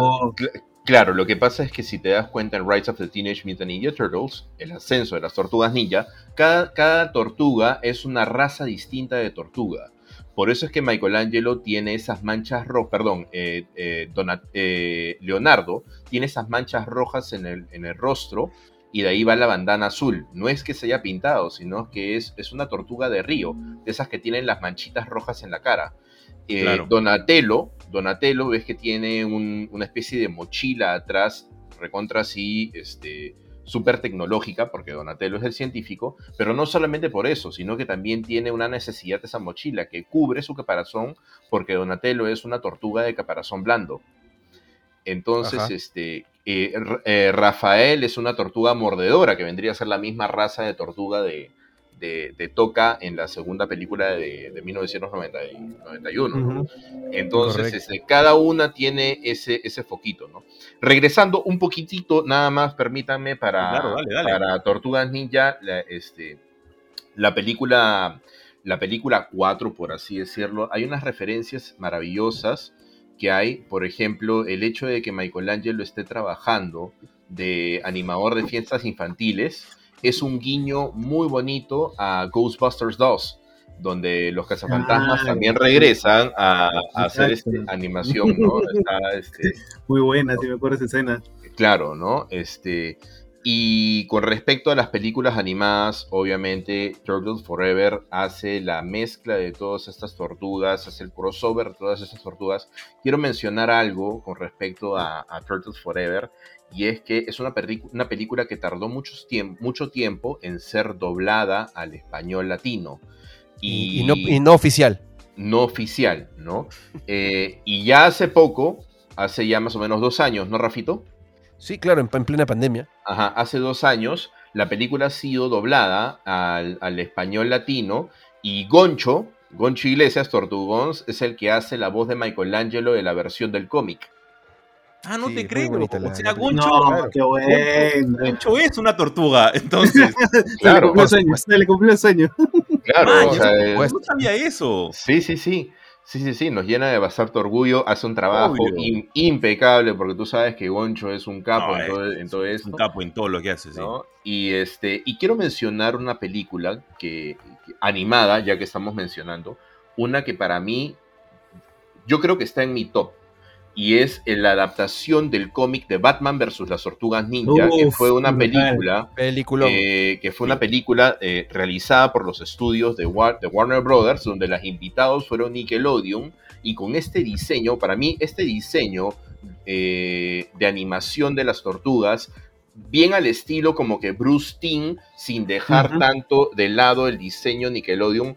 claro, lo que pasa es que si te das cuenta en Rise of the Teenage Mutant Ninja Turtles, el ascenso de las tortugas ninja, cada, cada tortuga es una raza distinta de tortuga. Por eso es que Michelangelo tiene esas manchas rojas, perdón, eh, eh, eh, Leonardo tiene esas manchas rojas en el, en el, rostro y de ahí va la bandana azul. No es que se haya pintado, sino que es, es una tortuga de río, de esas que tienen las manchitas rojas en la cara. Eh, Claro. Donatello, Donatello ves que tiene un- una especie de mochila atrás, recontra así, este, súper tecnológica, porque Donatello es el científico, pero no solamente por eso, sino que también tiene una necesidad esa mochila que cubre su caparazón, porque Donatello es una tortuga de caparazón blando. Entonces, Ajá. este, eh, eh, Rafael es una tortuga mordedora, que vendría a ser la misma raza de tortuga de, de, de Toca en la segunda película de, de 1991. ¿no? Ujú. Entonces, este, cada una tiene ese, ese foquito, ¿no? Regresando un poquitito, nada más, permítanme, para, Claro, dale, dale. para Tortugas Ninja, la, este, la película, la película 4, por así decirlo, hay unas referencias maravillosas que hay, por ejemplo, el hecho de que Michelangelo esté trabajando de animador de fiestas infantiles, es un guiño muy bonito a Ghostbusters 2, donde los cazafantasmas Ah, también regresan a, a hacer este, animación, ¿no? Está, este, Muy buena, si me acuerdo esa escena. Claro, ¿no? Este, y con respecto a las películas animadas, obviamente Turtles Forever hace la mezcla de todas estas tortugas, hace el crossover de todas estas tortugas. Quiero mencionar algo con respecto a, a Turtles Forever, y es que es una, una película que tardó tiemp- mucho tiempo en ser doblada al español latino. Y, y no, y no oficial. no oficial, ¿no? Eh, y ya hace poco, hace ya más o menos dos años, ¿no, Rafito? Sí, claro, en, en plena pandemia. Ajá, hace dos años la película ha sido doblada al, al español latino y Goncho, Goncho Iglesias, Tortugons, es el que hace la voz de Michelangelo de la versión del cómic. Ah, no Sí, te creo. o sea, Goncho, No, claro. qué bueno. Goncho es una tortuga. Entonces, Se Claro, le cumplió el sueño, se le cumplió el sueño. Claro, ah, o yo sea, no- es- no sabía eso. sí, sí, sí. Sí, sí, sí, nos llena de bastante orgullo, hace un trabajo impecable, porque tú sabes que Goncho es un capo No, en, todo, en todo Es esto. un capo en todo lo que hace, sí. ¿no? Y, este, y quiero mencionar una película que, que- animada, ya que estamos mencionando, una que para mí, yo creo que está en mi top. Y es la adaptación del cómic de Batman versus las Tortugas Ninja, que fue una película Película. eh, que fue una película eh, realizada por los estudios de, War- de Warner Brothers, donde los invitados fueron Nickelodeon, y con este diseño, para mí, este diseño eh, de animación de las tortugas, bien al estilo como que Bruce Timm, sin dejar tanto de lado el diseño Nickelodeon,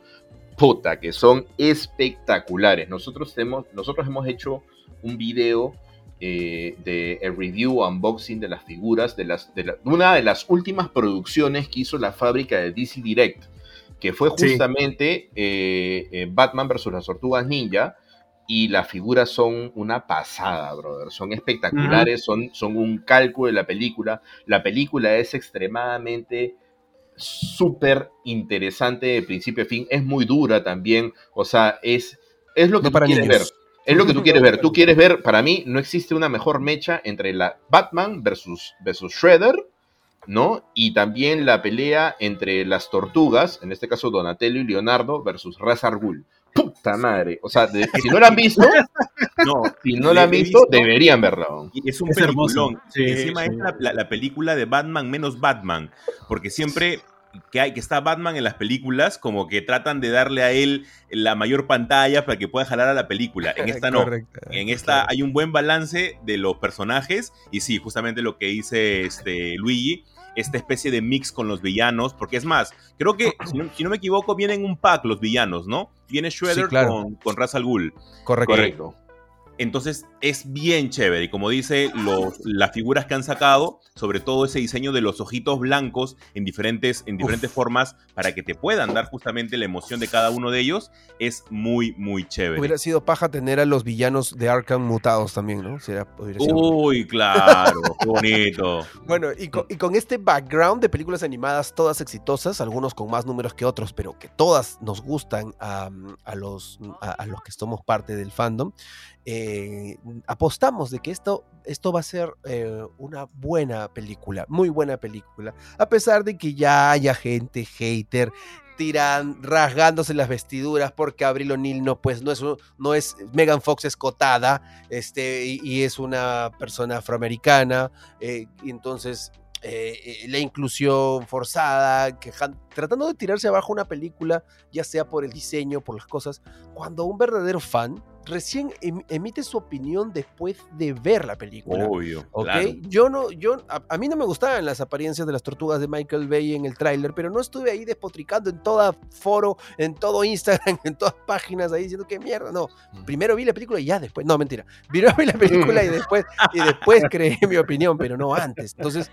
puta, que son espectaculares. Nosotros hemos, nosotros hemos hecho un video eh, de el review o unboxing de las figuras de las de la- una de las últimas producciones que hizo la fábrica de DC Direct que fue Sí. justamente eh, eh, Batman versus las Tortugas Ninja y las figuras son una pasada, brother. Son espectaculares, son, son un calco de la película. La película es extremadamente súper interesante de principio a fin. Es muy dura también. O sea, es, es lo que No tú para quieres niños. ver. Es lo que tú quieres ver. Tú quieres ver, para mí, no existe una mejor mecha entre la Batman versus, versus Shredder, ¿no? Y también la pelea entre las tortugas, en este caso Donatello y Leonardo, versus Ra's al Ghul. Puta madre. O sea, de- si no la han visto, No, si no la han visto, visto. deberían verla. y es un Es hermoso. peliculón. Sí, Encima sí. es la, la- la película de Batman menos Batman. Porque siempre que, hay, que está Batman en las películas, como que tratan de darle a él la mayor pantalla para que pueda jalar a la película. En esta no. Correcto. En esta hay un buen balance de los personajes y sí, justamente lo que dice este Luigi, esta especie de mix con los villanos, porque es más, creo que, si no, si no me equivoco, vienen un pack los villanos, ¿no? Viene Shredder Sí, claro. con, con Ra's al Ghul. Correcto. Correcto. Entonces es bien chévere. Y como dice, los, las figuras que han sacado, sobre todo ese diseño de los ojitos blancos en diferentes, en diferentes formas, para que te puedan dar justamente la emoción de cada uno de ellos, es muy, muy chévere. Hubiera sido paja tener a los villanos de Arkham mutados también, ¿no? Sería- hubiera sido- Uy, claro, bonito. Bueno, y con, y con este background de películas animadas, todas exitosas, algunos con más números que otros, pero que todas nos gustan a, a los, a, a los que somos parte del fandom, eh, apostamos de que esto, esto va a ser eh, una buena película, muy buena película, a pesar de que ya haya gente hater tiran rasgándose las vestiduras porque Abril O'Neill no pues no es no es Megan Fox es cotada este y, y es una persona afroamericana eh, y entonces eh, la inclusión forzada, tratando de tirarse abajo una película, ya sea por el diseño, por las cosas, cuando un verdadero fan recién em, emite su opinión después de ver la película. Obvio. Yo no, yo, a, mí no me gustaban las apariencias de las tortugas de Michael Bay en el tráiler, pero no estuve ahí despotricando en todo foro, en todo Instagram, en todas páginas ahí diciendo que mierda. No, mm. primero vi la película y ya después. No, mentira. Primero vi la película y después, y después creé mi opinión, pero no antes. Entonces,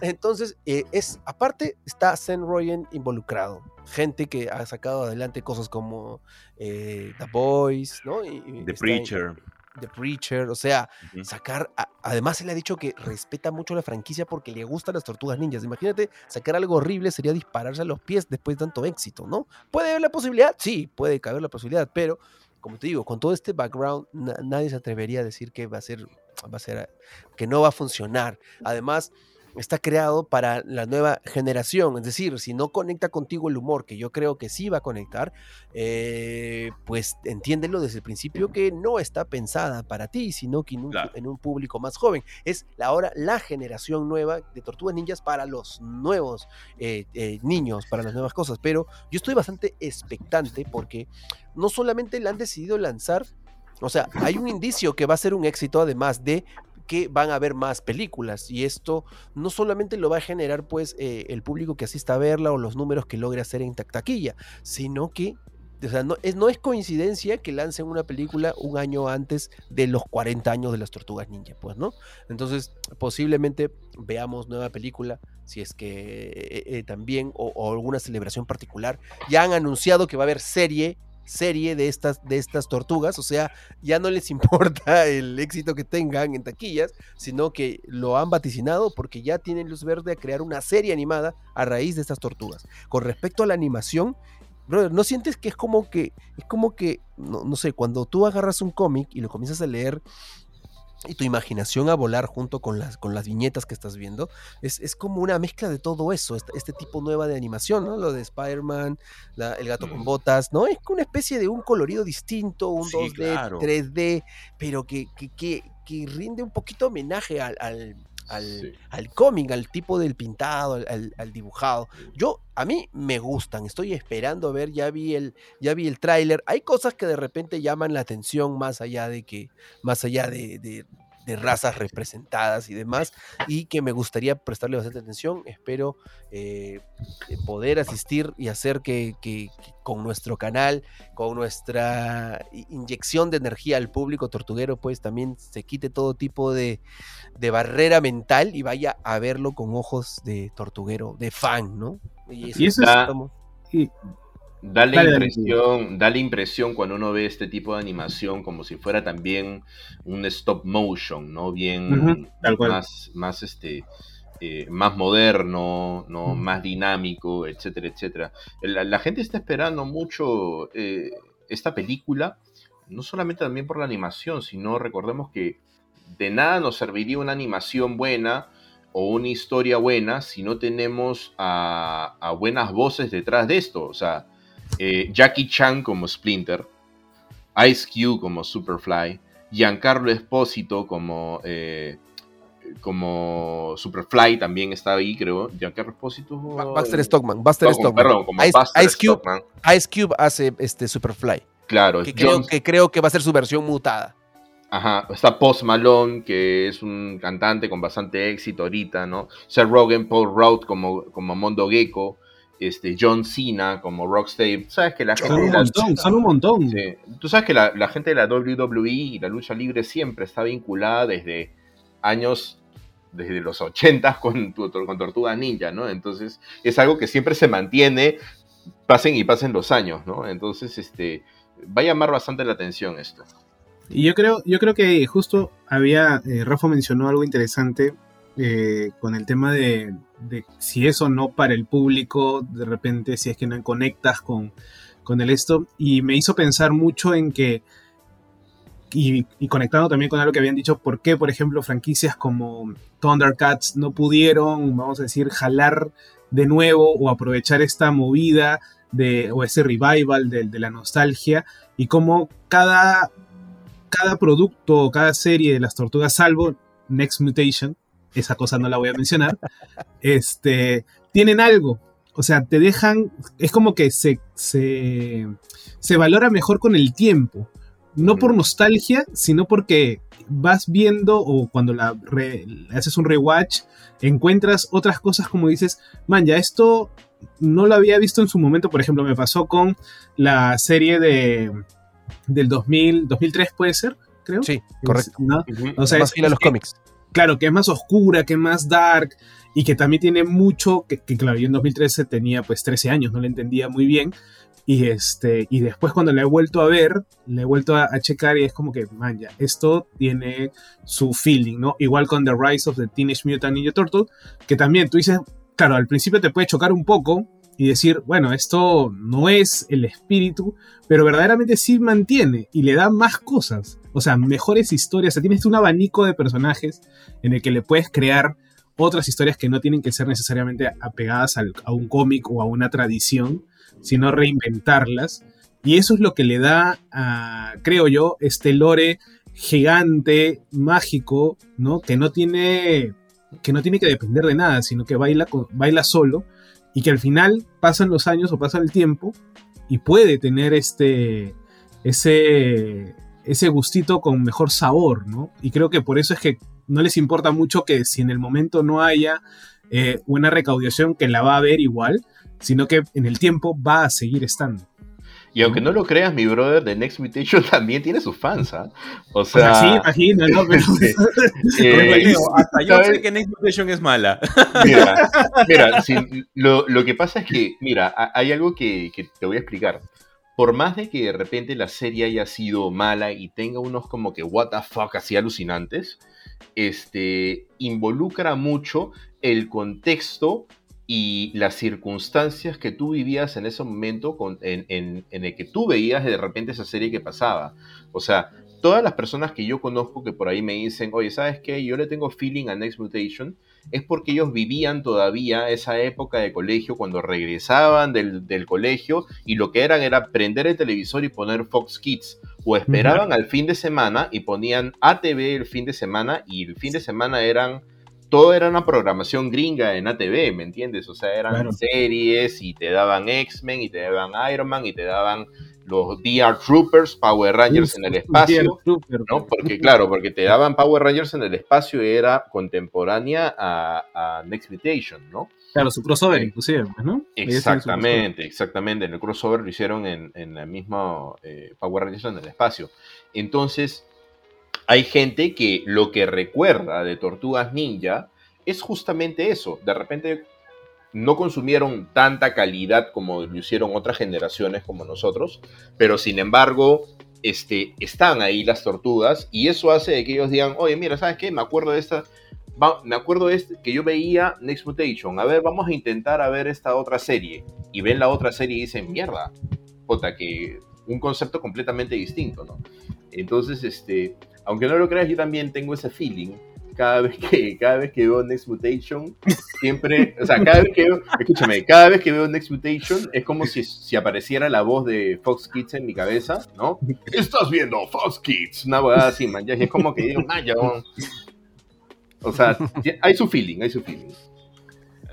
entonces eh, es, aparte está Seth Rogen involucrado gente que ha sacado adelante cosas como eh, The Boys, ¿no? The Preacher. The Preacher, o sea, sacar, además él ha dicho que respeta mucho la franquicia porque le gustan las tortugas ninjas. Imagínate, sacar algo horrible sería dispararse a los pies después de tanto éxito, ¿no? ¿Puede haber la posibilidad? Sí, puede caber la posibilidad, pero como te digo, con todo este background, nadie se atrevería a decir que va a ser, va a ser, que no va a funcionar. Además, está creado para la nueva generación. Es decir, si no conecta contigo el humor, que yo creo que sí va a conectar, eh, pues entiéndelo desde el principio que no está pensada para ti, sino que en un, público más joven. Es ahora la generación nueva de Tortugas Ninjas para los nuevos eh, eh, niños, para las nuevas cosas. Pero yo estoy bastante expectante porque no solamente la han decidido lanzar, o sea, hay un indicio que va a ser un éxito, además de que van a haber más películas y esto no solamente lo va a generar pues eh, el público que asista a verla o los números que logre hacer en taquilla, sino que o sea, no es, no es coincidencia que lancen una película un año antes de los 40 años de las Tortugas Ninja, pues, ¿no? Entonces, posiblemente veamos nueva película, si es que eh, eh, también, o, o, alguna celebración particular. Ya han anunciado que va a haber serie serie de estas, de estas tortugas, o sea, ya no les importa el éxito que tengan en taquillas, sino que lo han vaticinado porque ya tienen luz verde a crear una serie animada a raíz de estas tortugas. Con respecto a la animación, brother, ¿no sientes que es como que, es como que, no, no sé, cuando tú agarras un cómic y lo comienzas a leer y tu imaginación a volar junto con las, con las viñetas que estás viendo, es, como una mezcla de todo eso, este, este, tipo nueva de animación, ¿no? Lo de Spider-Man, el gato con botas, ¿no? Es una especie de un colorido distinto, un 2D, 3D, pero que, que, rinde un poquito homenaje al, al, cómic, al tipo del pintado, al, dibujado. Yo, a mí me gustan, estoy esperando a ver, ya vi el, ya vi el tráiler. Hay cosas que de repente llaman la atención más allá de que, más allá de, de razas representadas y demás, y que me gustaría prestarle bastante atención. Espero eh, poder asistir y hacer que, con nuestro canal, con nuestra inyección de energía al público tortuguero, pues también se quite todo tipo de, barrera mental y vaya a verlo con ojos de tortuguero, de fan, ¿no? Y eso, es, Da la, impresión, da la impresión cuando uno ve este tipo de animación como si fuera también un stop motion, ¿no? Bien más, más este eh, más moderno, ¿no? más dinámico, etcétera, etcétera. La, gente está esperando mucho eh, esta película, no solamente también por la animación, sino recordemos que de nada nos serviría una animación buena o una historia buena si no tenemos a, a buenas voces detrás de esto. O sea, eh, Jackie Chan como Splinter, Ice Cube como Superfly, Giancarlo Espósito como, eh, como Superfly también está ahí, creo. Giancarlo Espósito. Buster Stockman. Buster Stockman. Perdón, como Ice, Cube, Ice Cube hace este Superfly. Claro. Que creo, que creo que va a ser su versión mutada. Ajá, está Post Malone, que es un cantante con bastante éxito ahorita, ¿no? Seth Rogen, Paul Rudd como, como Mondo Gecko, este, John Cena como Rocksteady. Sabes que la gente. Son un montón, son un montón. Tú sabes que la, gente de la WWE y la lucha libre siempre está vinculada desde años, desde los 80 con, con Tortuga Ninja, ¿no? Entonces es algo que siempre se mantiene, pasen y pasen los años, ¿no? Entonces, este, va a llamar bastante la atención esto. Y yo creo, yo creo que justo había, eh, Rafa mencionó algo interesante eh, con el tema de, si es o no para el público, de repente si es que no conectas con, con el esto, y me hizo pensar mucho en que, y, conectando también con algo que habían dicho, por qué, por ejemplo, franquicias como Thundercats no pudieron, vamos a decir, jalar de nuevo o aprovechar esta movida de, o ese revival de, de la nostalgia, y cómo cada, cada producto o cada serie de las tortugas, salvo Next Mutation, esa cosa no la voy a mencionar, este, tienen algo. O sea, te dejan, es como que se, se, se valora mejor con el tiempo. No por nostalgia, sino porque vas viendo o cuando la haces un rewatch, encuentras otras cosas como dices, man, ya esto no lo había visto en su momento. Por ejemplo, me pasó con la serie de del 2000, 2003, puede ser, creo. Sí, correcto. O sea, más es, los cómics. Claro, que es más oscura, que es más dark y que también tiene mucho, que, claro, yo en 2013 tenía pues 13 años, no le entendía muy bien. Y, este, y después cuando la he vuelto a ver, le he vuelto a, checar y es como que, man, ya, esto tiene su feeling, ¿no? Igual con The Rise of the Teenage Mutant Ninja Turtle, que también tú dices, claro, al principio te puede chocar un poco y decir, bueno, esto no es el espíritu, pero verdaderamente sí mantiene y le da más cosas, o sea, mejores historias, o sea, tienes un abanico de personajes en el que le puedes crear otras historias que no tienen que ser necesariamente apegadas a un cómic o a una tradición, sino reinventarlas. Y eso es lo que le da, a, creo yo, este lore gigante, mágico, ¿no? Que no tiene que no tiene que depender de nada, sino que baila, baila solo y que al final pasan los años o pasa el tiempo y puede tener este, ese, ese gustito con mejor sabor, ¿no? Y creo que por eso es que no les importa mucho que si en el momento no haya eh, una recaudación que la va a ver igual, sino que en el tiempo va a seguir estando. Y aunque no lo creas, mi brother de Next Mutation también tiene sus fans, ¿ah? O sea, sí, imagino, ¿no? Pero, eh, hasta yo sé que Next Mutation es mala. Mira, mira lo, lo, que pasa es que, mira, hay algo que, que, te voy a explicar. Por más de que de repente la serie haya sido mala y tenga unos como que what the fuck así alucinantes, este, involucra mucho el contexto y las circunstancias que tú vivías en ese momento con, en, en, en, el que tú veías de repente esa serie que pasaba. O sea, todas las personas que yo conozco que por ahí me dicen, oye, ¿sabes qué? Yo le tengo feeling a Next Mutation, es porque ellos vivían todavía esa época de colegio cuando regresaban del, del colegio y lo que eran era prender el televisor y poner Fox Kids. O esperaban al fin de semana y ponían ATV el fin de semana y el fin de semana eran todo era una programación gringa en ATV, ¿me entiendes? O sea, eran series y te daban X-Men y te daban Iron Man y te daban los DR Troopers, Power Rangers en el espacio, ¿no? Porque claro, porque te daban Power Rangers en el espacio y era contemporánea a, Next Mutation, ¿no? Claro, su crossover inclusive, ¿no? Exactamente, exactamente. En el crossover lo hicieron en, en el mismo eh, Power Rangers en el espacio. Entonces, hay gente que lo que recuerda de Tortugas Ninja es justamente eso. De repente no consumieron tanta calidad como lo hicieron otras generaciones como nosotros, pero sin embargo este, están ahí las tortugas y eso hace que ellos digan, oye, mira, ¿sabes qué? Me acuerdo de esta, me acuerdo de este, que yo veía Next Mutation, a ver, vamos a intentar a ver esta otra serie. Y ven la otra serie y dicen, mierda, puta, que un concepto completamente distinto, ¿no? Entonces, este, aunque no lo creas, yo también tengo ese feeling. Cada vez que, cada vez que veo Next Mutation, siempre, o sea, cada vez que veo, escúchame, cada vez que veo Next Mutation es como si, si apareciera la voz de Fox Kids en mi cabeza, ¿no? Estás viendo Fox Kids, una verdad así, man, ya es como que digo, man, ya, o sea, hay su feeling, hay su feeling.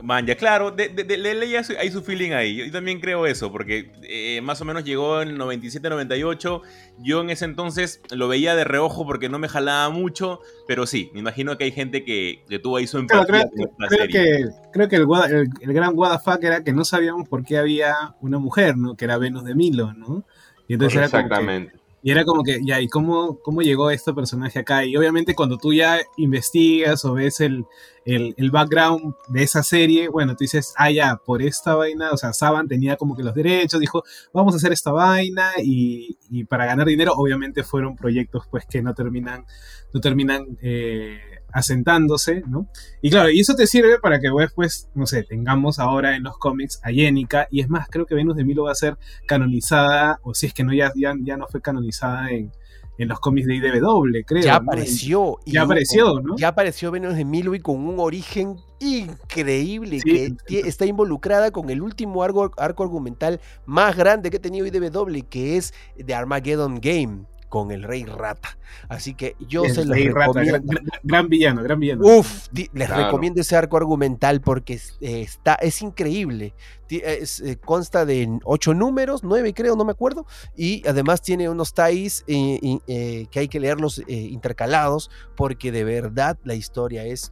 Man, ya claro, de, de, de, hay su feeling ahí. Yo también creo eso, porque eh, más o menos llegó en 97-98. Yo en ese entonces lo veía de reojo porque no me jalaba mucho, pero sí, me imagino que hay gente que, que tuvo ahí su empatía creo, creo, Que, creo que el, el, gran WTF era que no sabíamos por qué había una mujer, ¿no? Que era Venus de Milo, ¿no? Y entonces Exactamente. Y era como que, ya, ¿y cómo, cómo llegó este personaje acá? Y obviamente cuando tú ya investigas o ves el, el, el, background de esa serie, bueno, tú dices, ah, ya, por esta vaina, o sea, Saban tenía como que los derechos, dijo, vamos a hacer esta vaina y, y para ganar dinero, obviamente fueron proyectos pues que no terminan, no terminan eh, asentándose, ¿no? Y claro, y eso te sirve para que después, no sé, tengamos ahora en los cómics a Jenica, y es más, creo que Venus de Milo va a ser canonizada, o si es que no, ya, ya, ya no fue canonizada en, en los cómics de IDW, creo. Ya apareció. Ya apareció, ¿no? Ya apareció Venus de Milo y con un origen increíble que está involucrada con el último arco, arco, argumental más grande que ha tenido IDW, que es The Armageddon Game con el Rey Rata. Así que yo El se los Rey Rata, recomiendo. gran, gran- gran villano, gran villano. Uf, di- les Claro. recomiendo ese arco argumental porque es, eh, está, es increíble. Es, eh, consta de ocho números, nueve creo, no me acuerdo. Y además tiene unos ties eh, eh, que hay que leerlos eh, intercalados porque de verdad la historia es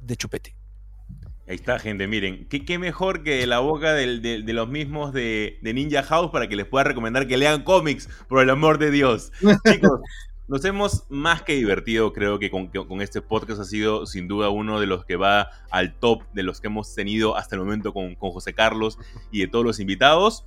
de chupete. Ahí está, gente, miren, ¿qué, qué mejor que la boca del- de, de los mismos de, de Ninja House para que les pueda recomendar que lean cómics, por el amor de Dios. Chicos, nos hemos más que divertido, creo que con, que con este podcast ha sido sin duda uno de los que va al top de los que hemos tenido hasta el momento con, con José Carlos y de todos los invitados.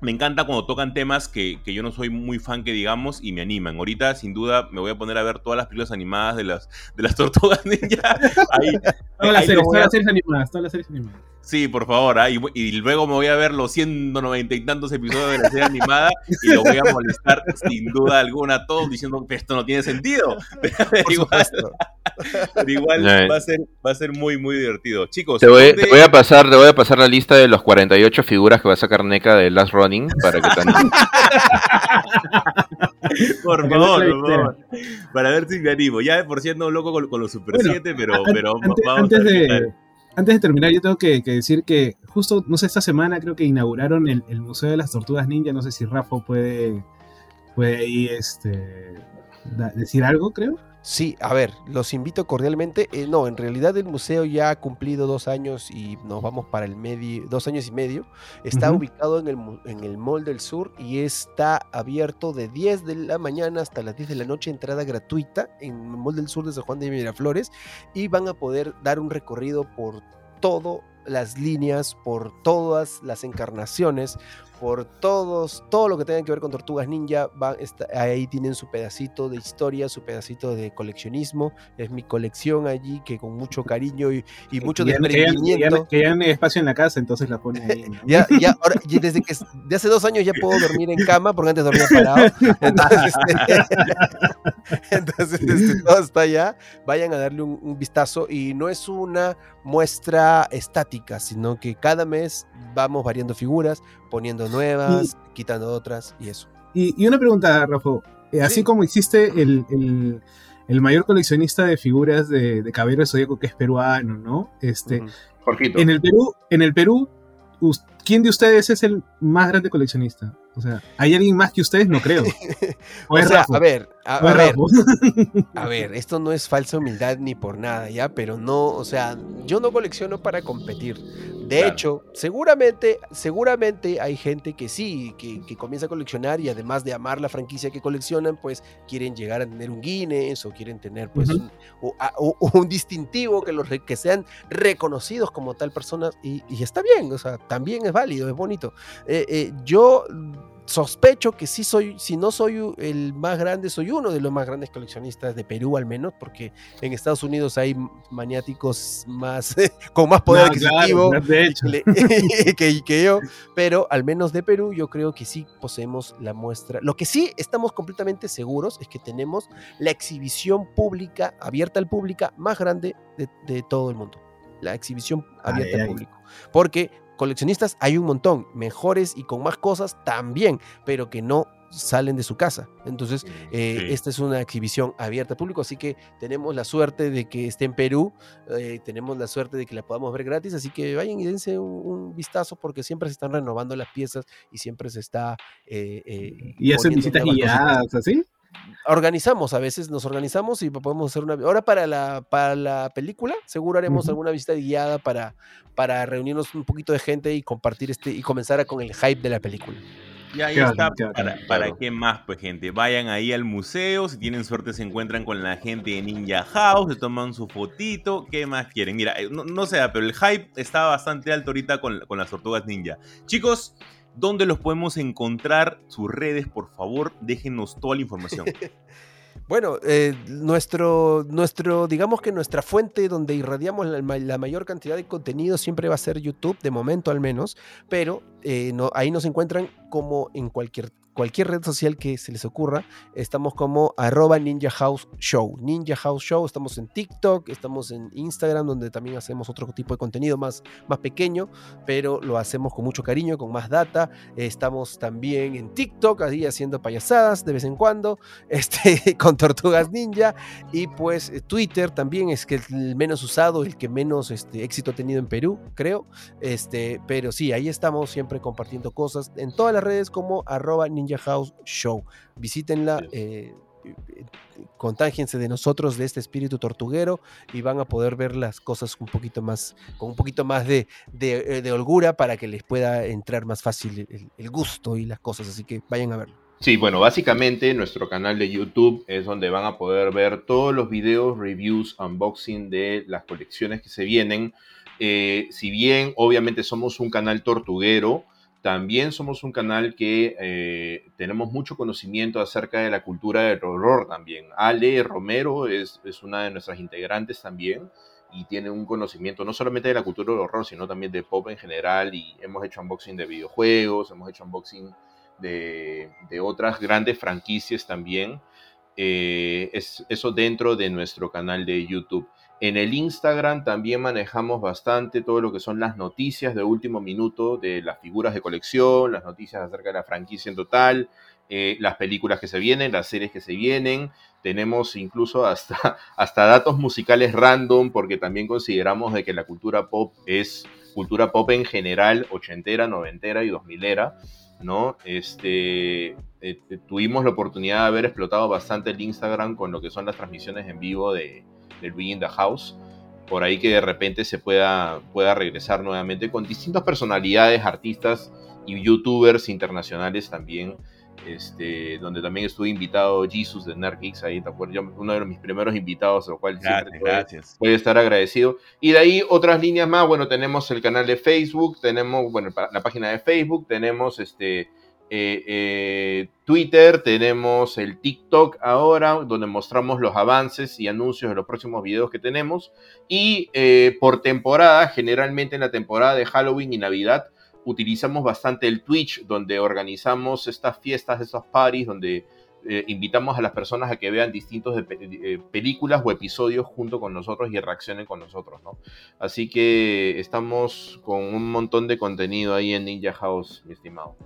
Me encanta cuando tocan temas que, que yo no soy muy fan que digamos y me animan. Ahorita, sin duda, me voy a poner a ver todas las películas animadas de las, de las tortugas ninja. Ahí, Todas las series, todas las series animadas, todas las series animadas. Sí, por favor, ah, y, y luego me voy a ver los 190 y tantos episodios de la serie animada y lo voy a molestar sin duda alguna a todos diciendo que esto no tiene sentido. Pero igual, pero igual Sí. va, a ser, va a ser muy, muy divertido. Chicos, Te voy, ¿dónde- te voy a pasar, te voy a pasar la lista de los 48 figuras que va a sacar NECA de Last Running para que también. por favor, por favor, para ver si me animo. Ya de por ando loco con, con los Super Bueno, 7, pero, pero antes, vamos antes a de, antes de terminar, yo tengo que, decir que justo, no sé, esta semana creo que inauguraron el, el Museo de las Tortugas Ninja. No sé si Rafa puede, puede ahí este, decir algo, creo. Sí, a ver, los invito cordialmente. Eh, no, en realidad el museo ya ha cumplido dos años y nos vamos para el medio, dos años y medio. Está ubicado en el, en el Mall del Sur y está abierto de 10 de la mañana hasta las 10 de la noche, entrada gratuita en el Mall del Sur de San Juan de Miraflores y van a poder dar un recorrido por todas las líneas, por todas las encarnaciones, por todos, todo lo que tenga que ver con Tortugas Ninja, va, está- ahí tienen su pedacito de historia, su pedacito de coleccionismo, es mi colección allí que con mucho cariño y, y mucho que desprendimiento. que ya no hay espacio en la casa, entonces la pone ahí. ¿no? Ya, ya, ahora, ya desde que de hace dos años ya puedo dormir en cama, porque antes dormía parado. Entonces, este, entonces, este, todo está allá. Vayan a darle un, un vistazo. Y no es una muestra estática, sino que cada mes vamos variando figuras, poniendo nuevas, quitando otras y eso. Y, y una pregunta, Rafa. Eh, así Sí. como existe el, el- el mayor coleccionista de figuras de, de Caballero del Zodíaco, que es peruano, ¿no? Este. Jorgito. En el Perú, en el Perú, ¿quién de ustedes es el más grande coleccionista? O sea, ¿hay alguien más que ustedes? No creo. O sea, Rafa. a ver, a, ver. A ver, esto no es falsa humildad ni por nada, ¿ya? Pero no, o sea, yo no colecciono para competir. De Claro. hecho, seguramente, seguramente hay gente que sí, que, que comienza a coleccionar y además de amar la franquicia que coleccionan, pues quieren llegar a tener un Guinness o quieren tener pues un, o- a- o- o un distintivo que, los, que sean reconocidos como tal persona y, y está bien, o sea, también es válido, es bonito. Eh, eh, yo sospecho que sí soy, si no soy el más grande, soy uno de los más grandes coleccionistas de Perú al menos, porque en Estados Unidos hay maniáticos más con más poder No, claro, adquisitivo de hecho. le- que, que yo, pero al menos de Perú yo creo que sí poseemos la muestra. Lo que sí estamos completamente seguros es que tenemos la exhibición pública, abierta al público, más grande de, de todo el mundo. La exhibición abierta Ay, al ay. público. Porque coleccionistas hay un montón, mejores y con más cosas también, pero que no salen de su casa. Entonces, eh, Sí. esta es una exhibición abierta al público, así que tenemos la suerte de que esté en Perú, eh, tenemos la suerte de que la podamos ver gratis, así que vayan y dense un, un vistazo porque siempre se están renovando las piezas y siempre se está... eh, eh, Y hacen visitas guiadas, ¿así? Organizamos, a veces nos organizamos y podemos hacer una... Ahora para la, para la película, seguro haremos alguna visita guiada para, para reunirnos un poquito de gente y compartir este y comenzar a- con el hype de la película. Y ahí Claro, está, claro, para, claro. para qué más, pues gente, vayan ahí al museo, si tienen suerte se encuentran con la gente de Ninja House, se toman su fotito, ¿qué más quieren? Mira, eh, no, no sé, pero el hype está bastante alto ahorita con, con las tortugas ninja. Chicos, ¿dónde los podemos encontrar? Sus redes, por favor, déjenos toda la información. Bueno, eh, nuestro, nuestro, digamos que nuestra fuente donde irradiamos la, ma- la mayor cantidad de contenido siempre va a ser YouTube, de momento al menos, pero eh, no, ahí nos encuentran como en cualquier cualquier red social que se les ocurra. Estamos como arroba Ninja House Show. Ninja House Show, estamos en TikTok, estamos en Instagram, donde también hacemos otro tipo de contenido más, más pequeño, pero lo hacemos con mucho cariño, con más data. Estamos también en TikTok, ahí haciendo payasadas de vez en cuando, este, con Tortugas Ninja. Y pues eh, Twitter también es que el menos usado, el que menos este, éxito ha tenido en Perú, creo. Este, pero sí, ahí estamos siempre compartiendo cosas en todas las redes como arroba Ninja House Show. Visítenla. Eh, contágiense de nosotros, de este espíritu tortuguero, y van a poder ver las cosas un poquito más, con un poquito más de, de, eh, holgura para que les pueda entrar más fácil el, el, gusto y las cosas. Así que vayan a verlo. Sí, bueno, básicamente nuestro canal de YouTube es donde van a poder ver todos los videos, reviews, unboxing de las colecciones que se vienen. Eh, si bien obviamente somos un canal tortuguero, también somos un canal que eh, tenemos mucho conocimiento acerca de la cultura del horror también. Ale Romero es, es, una de nuestras integrantes también y tiene un conocimiento no solamente de la cultura del horror, sino también de pop en general y hemos hecho unboxing de videojuegos, hemos hecho unboxing de, de otras grandes franquicias también. Eh, es eso dentro de nuestro canal de YouTube. En el Instagram también manejamos bastante todo lo que son las noticias de último minuto de las figuras de colección, las noticias acerca de la franquicia en total, eh, las películas que se vienen, las series que se vienen. Tenemos incluso hasta, hasta datos musicales random porque también consideramos de que la cultura pop es cultura pop en general, ochentera, noventera y dos milera. ¿no? Este, eh, tuvimos la oportunidad de haber explotado bastante el Instagram con lo que son las transmisiones en vivo de, del We in the House. Por ahí que de repente se pueda, pueda regresar nuevamente con distintas personalidades, artistas y youtubers internacionales también. Este, donde también estuve invitado Jesus de Nerdgeeks, ahí te acuerdas, uno de mis primeros invitados, lo cual gracias, siempre gracias. puede estar agradecido. Y de ahí otras líneas más, bueno, tenemos el canal de Facebook, tenemos, bueno, la página de Facebook, tenemos este, eh, eh, Twitter, tenemos el TikTok ahora, donde mostramos los avances y anuncios de los próximos videos que tenemos. Y eh, por temporada, generalmente en la temporada de Halloween y Navidad, utilizamos bastante el Twitch, donde organizamos estas fiestas, estos parties, donde invitamos a las personas a que vean distintos películas o episodios junto con nosotros y reaccionen con nosotros, ¿no? Así que estamos con un montón de contenido ahí en Ninja House, mi estimado.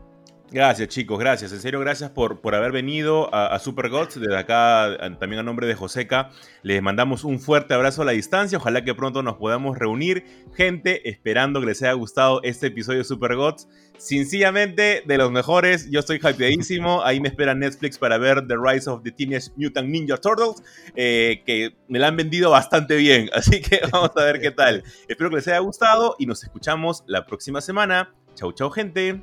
Gracias chicos, gracias. En serio, gracias por, por haber venido a, a Super Gods. Desde acá, a, también a nombre de Joseca, les mandamos un fuerte abrazo a la distancia. Ojalá que pronto nos podamos reunir. Gente, esperando que les haya gustado este episodio de Super Gods. Sencillamente, de los mejores. Yo estoy hypeadísimo. Ahí me espera Netflix para ver The Rise of the Teenage Mutant Ninja Turtles, eh, que me la han vendido bastante bien. Así que vamos a ver qué tal. Espero que les haya gustado y nos escuchamos la próxima semana. Chau, chau, gente.